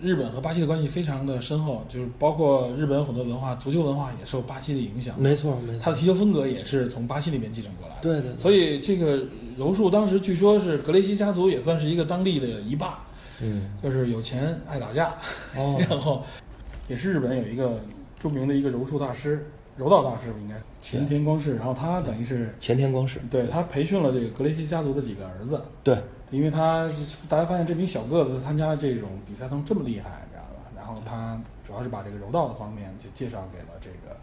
日本和巴西的关系非常的深厚，就是包括日本有很多文化，足球文化也受巴西的影响，没错没错，他的踢球风格也是从巴西那边继承过来的。对对，对。所以这个柔术当时据说是格雷西家族也算是一个当地的一霸，嗯。就是有钱爱打架，哦。[laughs] 然后也是日本有一个著名的一个柔术大师，柔道大师应该。前田光世，然后他等于是前田光世，对他培训了这个格雷西家族的几个儿子，对，因为他大家发现这名小个子参加这种比赛中这么厉害，你知道吧？然后他主要是把这个柔道的方面就介绍给了这个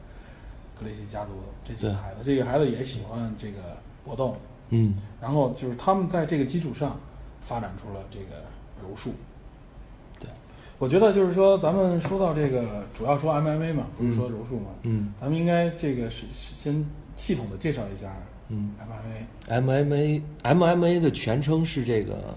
格雷西家族的这几个孩子，这个孩子也喜欢这个搏斗，嗯。然后就是他们在这个基础上发展出了这个柔术。对，我觉得就是说，咱们说到这个，主要说 MMA 嘛，不是说柔术嘛，嗯。咱们应该这个是是先系统的介绍一下嗯。MMA。，MMA MMA 的全称是这个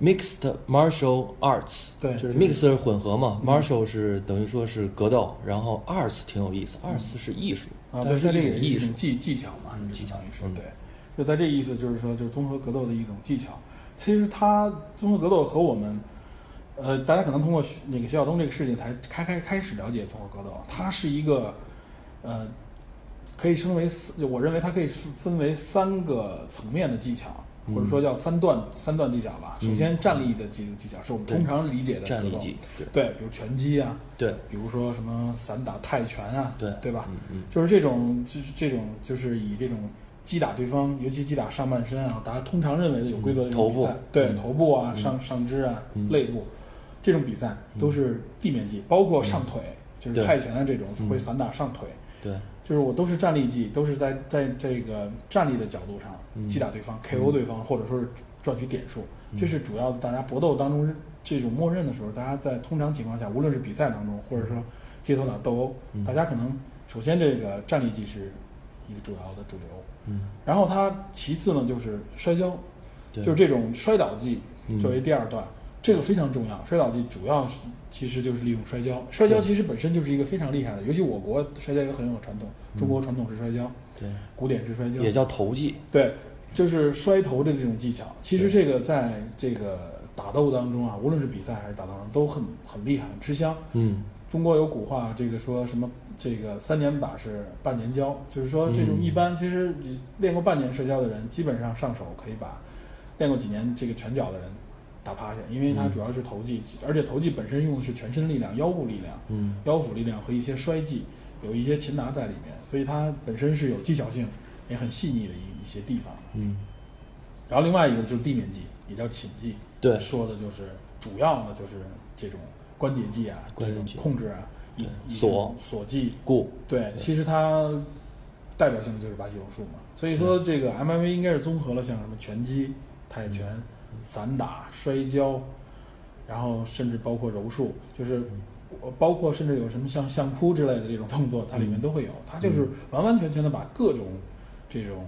mixed martial arts，对就是 mix 是混合嘛、m a r t i a l 是等于说是格斗，然后 arts 挺有意思，arts 是艺术啊，对，它是这个也是艺术技技巧嘛，嗯就相当于是嗯。对。就在这意思，就是说，就是综合格斗的一种技巧。其实它综合格斗和我们，呃，大家可能通过那个徐晓东这个事情才开开开始了解综合格斗。它是一个，呃，可以称为四，就我认为它可以是分为三个层面的技巧，或者说叫三段三段技巧吧。首先，站立的技技巧是我们通常理解的站立技，对对，比如拳击啊，对比如说什么散打、泰拳啊，对对吧？嗯嗯就是这种，就是这种，就是以这种击打对方，尤其击打上半身啊，大家通常认为的有规则的这种比赛，对嗯头部啊、嗯上上肢啊、嗯肋部，这种比赛都是地面技，包括上腿，就是泰拳的这种嗯会散打上腿，对。就是我都是站立技，都是在在这个站立的角度上嗯。击打对方、KO 对方，或者说是赚取点数，这是主要的。大家搏斗当中这种默认的时候，大家在通常情况下，无论是比赛当中，或者说街头打斗殴，嗯。大家可能首先这个站立技是一个主要的主流，嗯。然后它其次呢就是摔跤，就是这种摔倒技嗯。作为第二段，这个非常重要。摔倒技主要是其实就是利用摔跤，摔跤其实本身就是一个非常厉害的，尤其我国摔跤也很有传统，中国传统式摔跤、对，古典式摔跤也叫投技，对，就是摔头的这种技巧。其实这个在这个打斗当中啊，无论是比赛还是打斗当中，都很很厉害，很吃香。嗯中国有古话，这个说什么？这个三年把式半年教，就是说这种嗯一般其实你练过半年摔跤的人，基本上上手可以把练过几年这个拳脚的人打趴下，因为它嗯。主要是投技，而且投技本身用的是全身力量、腰部力量、嗯。腰腹力量和一些摔技，有一些擒拿在里面，所以它本身是有技巧性，也很细腻的一一些地方。嗯，然后另外一个就是地面技，也叫擒技，对。说的就是主要呢就是这种关节技啊，这种控制啊，锁。锁技，固。对，其实它代表性的就是巴西柔术嘛。所以说这个 MMA 应该是综合了像什么拳击、泰拳、散打、摔跤，然后甚至包括柔术，就是包括甚至有什么像相扑之类的这种动作，它里面都会有。它就是完完全全的把各种这种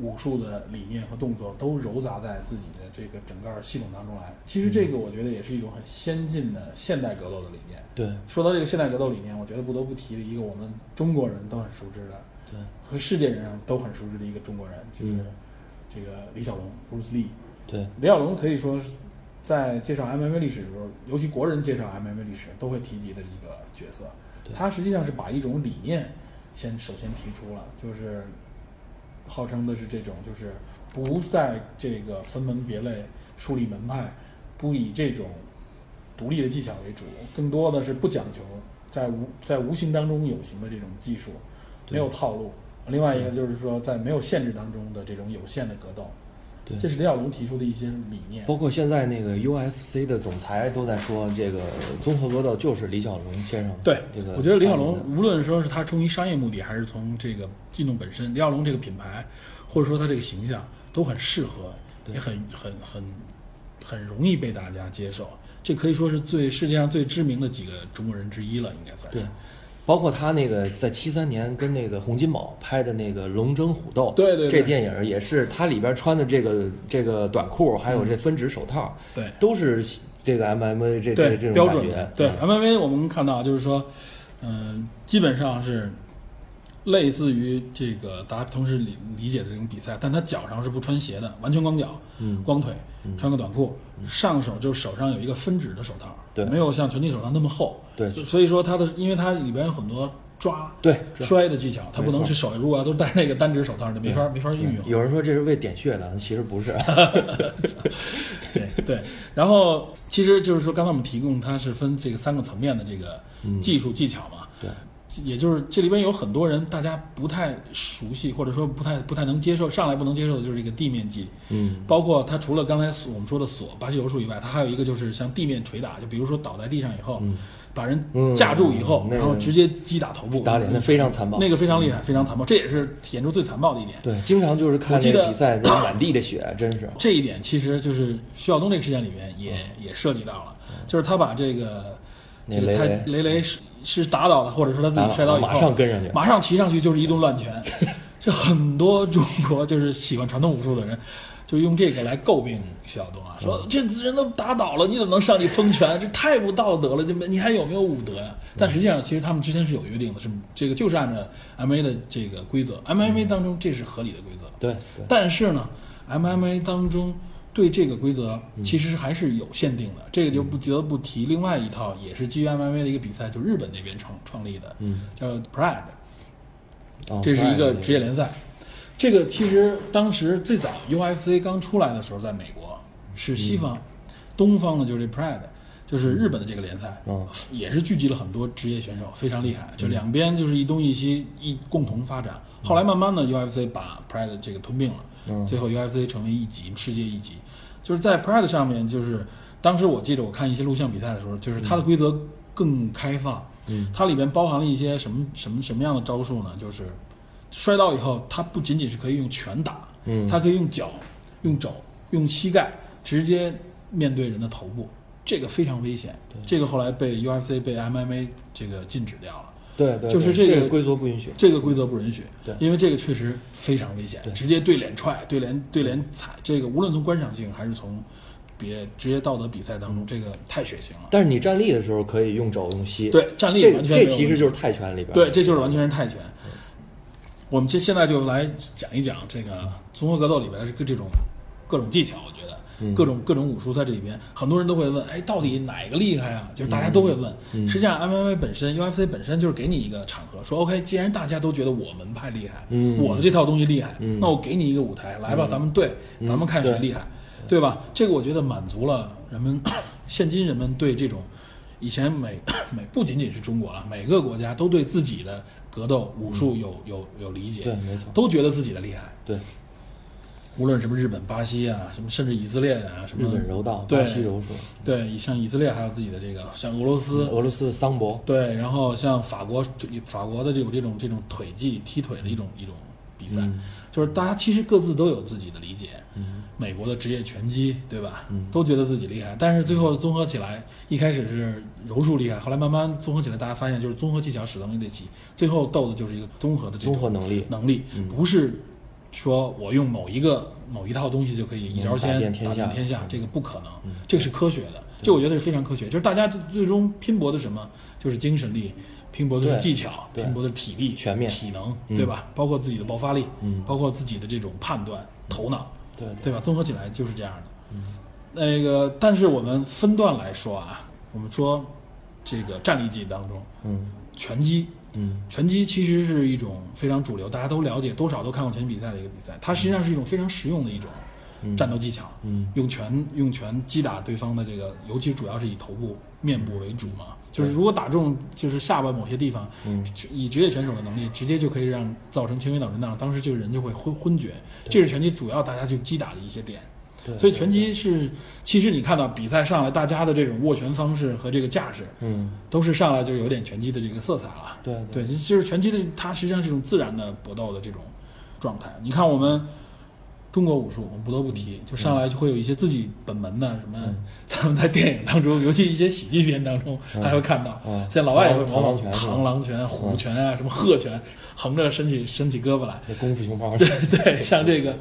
武术的理念和动作都揉杂在自己的这个整个系统当中来。其实这个我觉得也是一种很先进的现代格斗的理念。对说到这个现代格斗理念，我觉得不得不提的一个我们中国人都很熟知的，对和世界人都很熟知的一个中国人，就是嗯这个李小龙 （Bruce Lee）。对李小龙可以说是在介绍 MMA 历史的时候，尤其国人介绍 MMA 历史都会提及的一个角色。他实际上是把一种理念先首先提出了，就是号称的是这种，就是不在这个分门别类、树立门派，不以这种独立的技巧为主，更多的是不讲求在无在无形当中有形的这种技术，没有套路。另外一个就是说，在没有限制当中的这种有限的格斗，对这是李小龙提出的一些理念。包括现在那个 UFC 的总裁都在说，这个综合格斗就是李小龙先生对，这个我觉得李小龙无论说是他出于商业目的，还是从这个运动本身，李小龙这个品牌，或者说他这个形象，都很适合，对也很很很很容易被大家接受。这可以说是最世界上最知名的几个中国人之一了，应该算是对。包括他那个在七三年跟那个洪金宝拍的那个《龙争虎斗》，对对对这电影也是他里边穿的这个这个短裤，还有这分指手套，对都是这个 MMA 这这这种感觉准。。对嗯 MMA 我们看到就是说，嗯、基本上是类似于这个大家同时理理解的这种比赛，但他脚上是不穿鞋的，完全光脚，嗯。光腿，穿个短裤，上手就手上有一个分指的手套，对没有像拳击手套那么厚，对。所所以说它的，因为它里边有很多抓。对，摔的技巧，它不能是手，如果要都戴那个单指手套，就没法没法运用。有人说这是为点穴的，其实不是。[laughs] 对对，然后其实就是说，刚才我们提供它是分这个三个层面的这个技术技巧嘛，对，也就是这里边有很多人大家不太熟悉，或者说不太不太能接受，上来不能接受的就是这个地面技，嗯，包括它除了刚才我们说的锁巴西柔术以外，它还有一个就是像地面捶打，就比如说倒在地上以后，把人嗯架住以后，那个然后直接击打头部，打脸那非常残暴。那个非常厉害，非常残暴，这也是体现出最残暴的一点。对，经常就是看我记得那个比赛，那满地的血，真是。这一点其实就是徐晓东这个事件里面也、也涉及到了，就是他把这个这个他雷雷雷雷是是打倒的，或者说他自己摔倒以后，马上跟上去马上骑上去就是一顿乱拳。[laughs] 这很多中国就是喜欢传统武术的人，就用这个来诟病徐晓东啊，说这人都打倒了，你怎么能上去封拳？这太不道德了，这没你还有没有武德呀？但实际上，其实他们之间是有约定的，是这个就是按照 MMA 的这个规则，MMA 当中这是合理的规则。对对，但是呢，MMA 当中对这个规则其实还是有限定的，这个就不得不提另外一套也是基于 MMA 的一个比赛，就日本那边创创立的，嗯，叫 Pride，哦这是一个职业联赛。这个其实当时最早 UFC 刚出来的时候，在美国是西方，东方呢就是这 Pride，就是日本的这个联赛，嗯也是聚集了很多职业选手，非常厉害。就两边就是一东一西，一共同发展。后来慢慢的 UFC 把 Pride 这个吞并了，嗯最后 UFC 成为一级，世界一级。就是在 Pride 上面，就是当时我记得我看一些录像比赛的时候，就是它的规则更开放，嗯它里面包含了一些什么什么什么样的招数呢？就是摔倒以后，它不仅仅是可以用拳打，嗯它可以用脚、用肘、用膝盖直接面对人的头部，这个非常危险。这个后来被 UFC 被 MMA 这个禁止掉了。对对，就是这个规则不允许。这个规则不允许，对因为这个确实非常危险，对直接对脸踹、对脸对脸踩，这个无论从观赏性还是从别职业道德比赛当嗯中，这个太血腥了。但是你站立的时候可以用肘用膝。对，站立这完全这其实就是泰拳里边。对，这就是完全是泰拳。我们现现在就来讲一讲这个综合格斗里边的这种各种技巧，各种各种武术在这里边，很多人都会问，哎，到底哪个厉害啊？就是大家都会问。嗯实际上，MMA 本身，UFC 本身就是给你一个场合，说 OK，既然大家都觉得我门派厉害，嗯我的这套东西厉害，嗯那我给你一个舞台，来吧，咱们对，咱们看谁厉害，对吧？这个我觉得满足了人们 [clears throat] 现今人们对这种以前每每不仅仅是中国了，每个国家都对自己的格斗武术有有有理解，对没错都觉得自己的厉害。对，无论什么日本、巴西啊，什么甚至以色列啊，什么日本柔道、对巴西柔术、对，像以色列还有自己的这个，像俄罗斯，俄罗斯桑博。对，然后像法国，法国的这种这种这种腿技、踢腿的一种一种比赛，嗯就是大家其实各自都有自己的理解。嗯美国的职业拳击，对吧？嗯都觉得自己厉害，但是最后综合起来，一开始是柔术厉害，后来慢慢综合起来，大家发现就是综合技巧使到一起，最后斗的就是一个综合的综合能力能力，嗯不是说我用某一个某一套东西就可以一招鲜打遍天下天下嗯，这个不可能，这个是科学的，这我觉得是非常科学。就是大家最终拼搏的什么，就是精神力，拼搏的是技巧，拼搏的是体力、全面。体能，嗯。对吧？包括自己的爆发力，嗯。包括自己的这种判断、头脑，对对。吧？综合起来就是这样的。那个，但是我们分段来说啊，我们说这个战力技当中，嗯。拳击，嗯拳击其实是一种非常主流，大家都了解，多少都看过拳击比赛的一个比赛。它实际上是一种非常实用的一种战斗技巧，嗯用拳用拳击打对方的这个，尤其主要是以头部、面部为主嘛。就是如果打中就是下巴某些地方，嗯以职业选手的能力，直接就可以让造成轻微脑震荡，当时这个人就会昏昏厥。这是拳击主要大家去击打的一些点。对所以拳击是，其实你看到比赛上来，大家的这种握拳方式和这个架势，嗯都是上来就有点拳击的这个色彩了。对对，就是拳击的，它实际上是一种自然的搏斗的这种状态。你看我们中国武术，我们不得不提，就上来就会有一些自己本门的什么，咱们在电影当中，尤其一些喜剧片当中还会看到，嗯像老外也会模仿螳螂拳螳螂拳、虎拳啊，什么鹤拳，横着伸起伸起胳膊来，功夫熊猫。对对，像这个，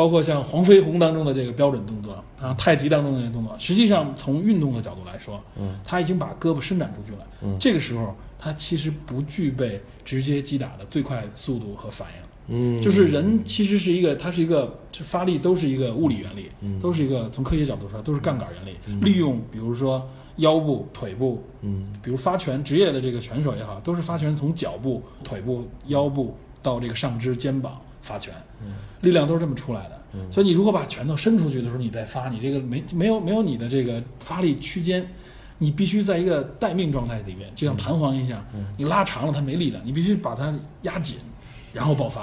包括像黄飞鸿当中的这个标准动作啊，太极当中的这些动作，实际上从运动的角度来说，嗯，他已经把胳膊伸展出去了，嗯。这个时候他其实不具备直接击打的最快速度和反应。嗯，就是人其实是一个，它是一个这发力都是一个物理原理，嗯。都是一个从科学角度说都是杠杆原理，利用比如说腰部、腿部，嗯。比如发拳，职业的这个拳手也好，都是发拳从脚部、腿部、腰部到这个上肢、肩膀发拳，力量都是这么出来的。所以你如果把拳头伸出去的时候，你再发，你这个没没有没有你的这个发力区间，你必须在一个待命状态里面，就像弹簧一样，你拉长了它没力量，你必须把它压紧，然后爆发。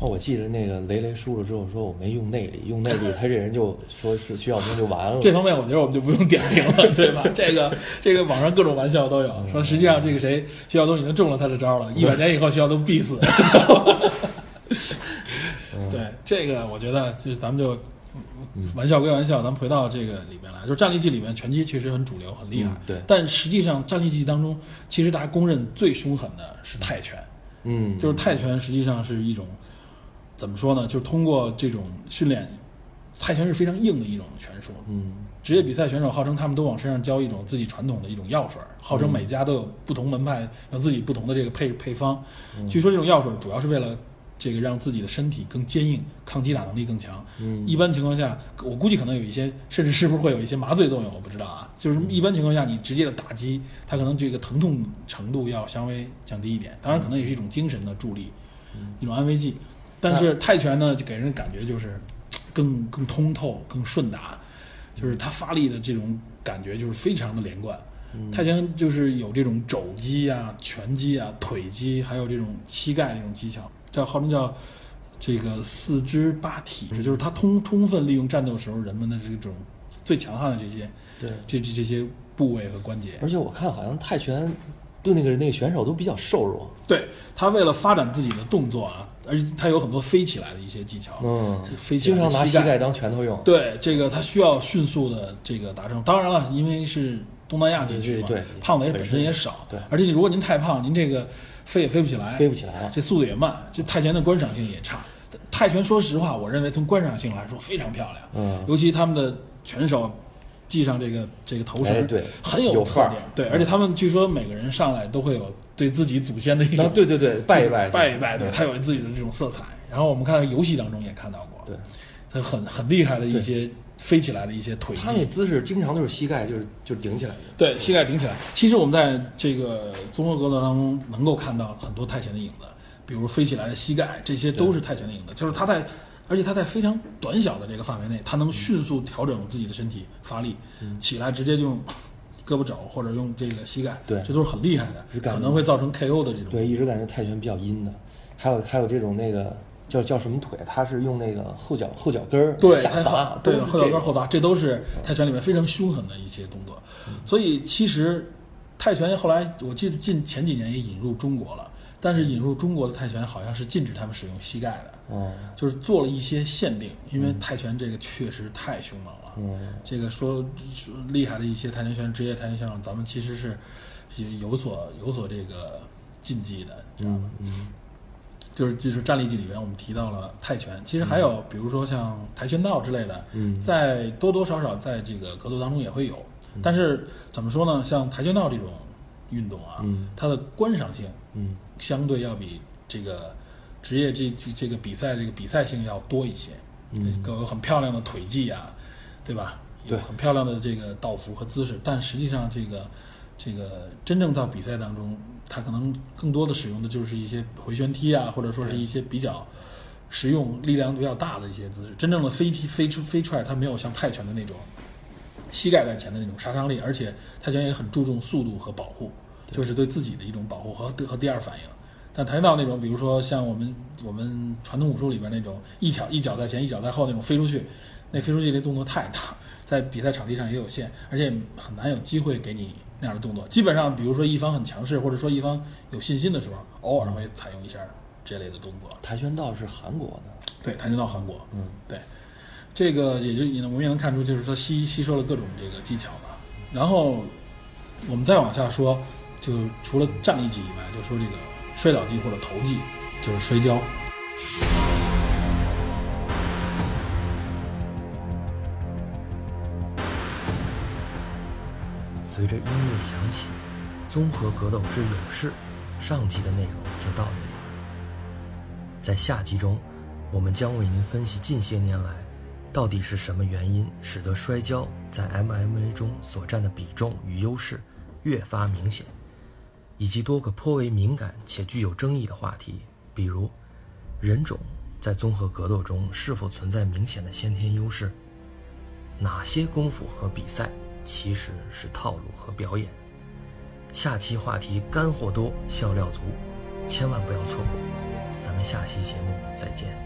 哦，我记得那个雷雷输了之后说我没用内力，用内力他这人就说是徐晓东就完了。这方面我觉得我们就不用点评了，[laughs] 对吧？这个这个网上各种玩笑都有，说实际上这个谁徐晓东已经中了他的招了，一百年以后徐晓东必死。[laughs] 对这个，我觉得就是咱们就玩笑归玩笑，咱们回到这个里面来，就是战力技里面，拳击其实很主流，很厉害。嗯对但实际上战力技当中，其实大家公认最凶狠的是泰拳。嗯，就是泰拳实际上是一种怎么说呢？就是通过这种训练，泰拳是非常硬的一种拳术。嗯职业比赛选手号称他们都往身上浇一种自己传统的一种药水，号称每家都有不同门派有自己不同的这个配配方。据说这种药水主要是为了这个让自己的身体更坚硬，抗击打能力更强。嗯一般情况下，我估计可能有一些，甚至是不是会有一些麻醉作用，我不知道啊。就是一般情况下，你直接的打击，它可能这个疼痛程度要稍微降低一点。当然，可能也是一种精神的助力，一种安慰剂。但是泰拳呢，就给人感觉就是更更通透、更顺达，就是它发力的这种感觉就是非常的连贯。泰拳就是有这种肘击啊、拳击啊、腿击，还有这种膝盖这种技巧，叫号称叫这个四肢八体，就是他通充分利用战斗时候人们的这种最强悍的这些对，这这这些部位和关节。而且我看好像泰拳对那个那个选手都比较瘦弱。对他为了发展自己的动作啊，而且他有很多飞起来的一些技巧，嗯飞，起经来经常拿膝盖当拳头用。对这个，他需要迅速的这个达成。当然了，因为是东南亚地区嘛，对对胖子也本身也少，对而且如果您太胖，您这个飞也飞不起来，飞不起来了这速度也慢，这泰拳的观赏性也差。泰拳说实话，我认为从观赏性来说非常漂亮，嗯尤其他们的拳手系上这个这个头绳，哎对很有特点，对，而且他们据说每个人上来都会有对自己祖先的一啊，种对对对，拜一拜，拜一拜，对，嗯他有自己的这种色彩。然后我们看游戏当中也看到过，对，他很很厉害的一些飞起来的一些腿他那，姿势经常都是膝盖就是就顶起来的。对，膝盖顶起来。其实我们在这个综合格斗当中能够看到很多泰拳的影子，比如飞起来的膝盖，这些都是泰拳的影子。就是他在，而且他在非常短小的这个范围内，他能迅速调整自己的身体发力，起来直接就用胳膊肘或者用这个膝盖，对这都是很厉害的，可能会造成 KO 的这种。对，一直感觉泰拳比较阴的。还有还有这种那个叫叫什么腿，他是用那个后脚后脚跟儿对，下砸，对，后脚跟后砸，这都是泰拳里面非常凶狠的一些动作。所以其实泰拳后来我记得近前几年也引入中国了，但是引入中国的泰拳好像是禁止他们使用膝盖的，嗯就是做了一些限定，因为泰拳这个确实太凶猛了。嗯这个说说厉害的一些泰拳选手，职业泰拳选手，咱们其实是有有所有所这个禁忌的，你知道吗？嗯嗯就是就是战力技里边，我们提到了泰拳，其实还有比如说像跆拳道之类的，嗯在多多少少在这个格斗当中也会有。但是怎么说呢？像跆拳道这种运动啊，嗯它的观赏性嗯相对要比这个职业这这这个比赛这个比赛性要多一些。嗯有很漂亮的腿技啊，对吧？有很漂亮的这个道服和姿势，但实际上这个这个真正到比赛当中，它可能更多的使用的就是一些回旋踢啊，或者说是一些比较实用、力量比较大的一些姿势。真正的飞踢、飞出、飞踹，它没有像泰拳的那种膝盖在前的那种杀伤力，而且泰拳也很注重速度和保护，就是对自己的一种保护和和第二反应。但跆拳道那种，比如说像我们我们传统武术里边那种一挑一脚在前一脚在后那种飞出去，那飞出去那动作太大，在比赛场地上也有限，而且很难有机会给你那样的动作。基本上，比如说一方很强势，或者说一方有信心的时候，偶尔会采用一下这类的动作。跆拳道是韩国的，对，跆拳道韩国，嗯，对，这个也就也能我们也能看出，就是说吸吸收了各种这个技巧吧。然后我们再往下说，就除了站立技以外，就说这个摔倒技或者投技，就是摔跤。随着音乐响起，综合格斗之勇士上集的内容就到这里了。在下集中，我们将为您分析近些年来到底是什么原因使得摔跤在 MMA 中所占的比重与优势越发明显，以及多个颇为敏感且具有争议的话题，比如人种在综合格斗中是否存在明显的先天优势，哪些功夫和比赛其实是套路和表演。下期话题干货多，笑料足，千万不要错过。咱们下期节目再见。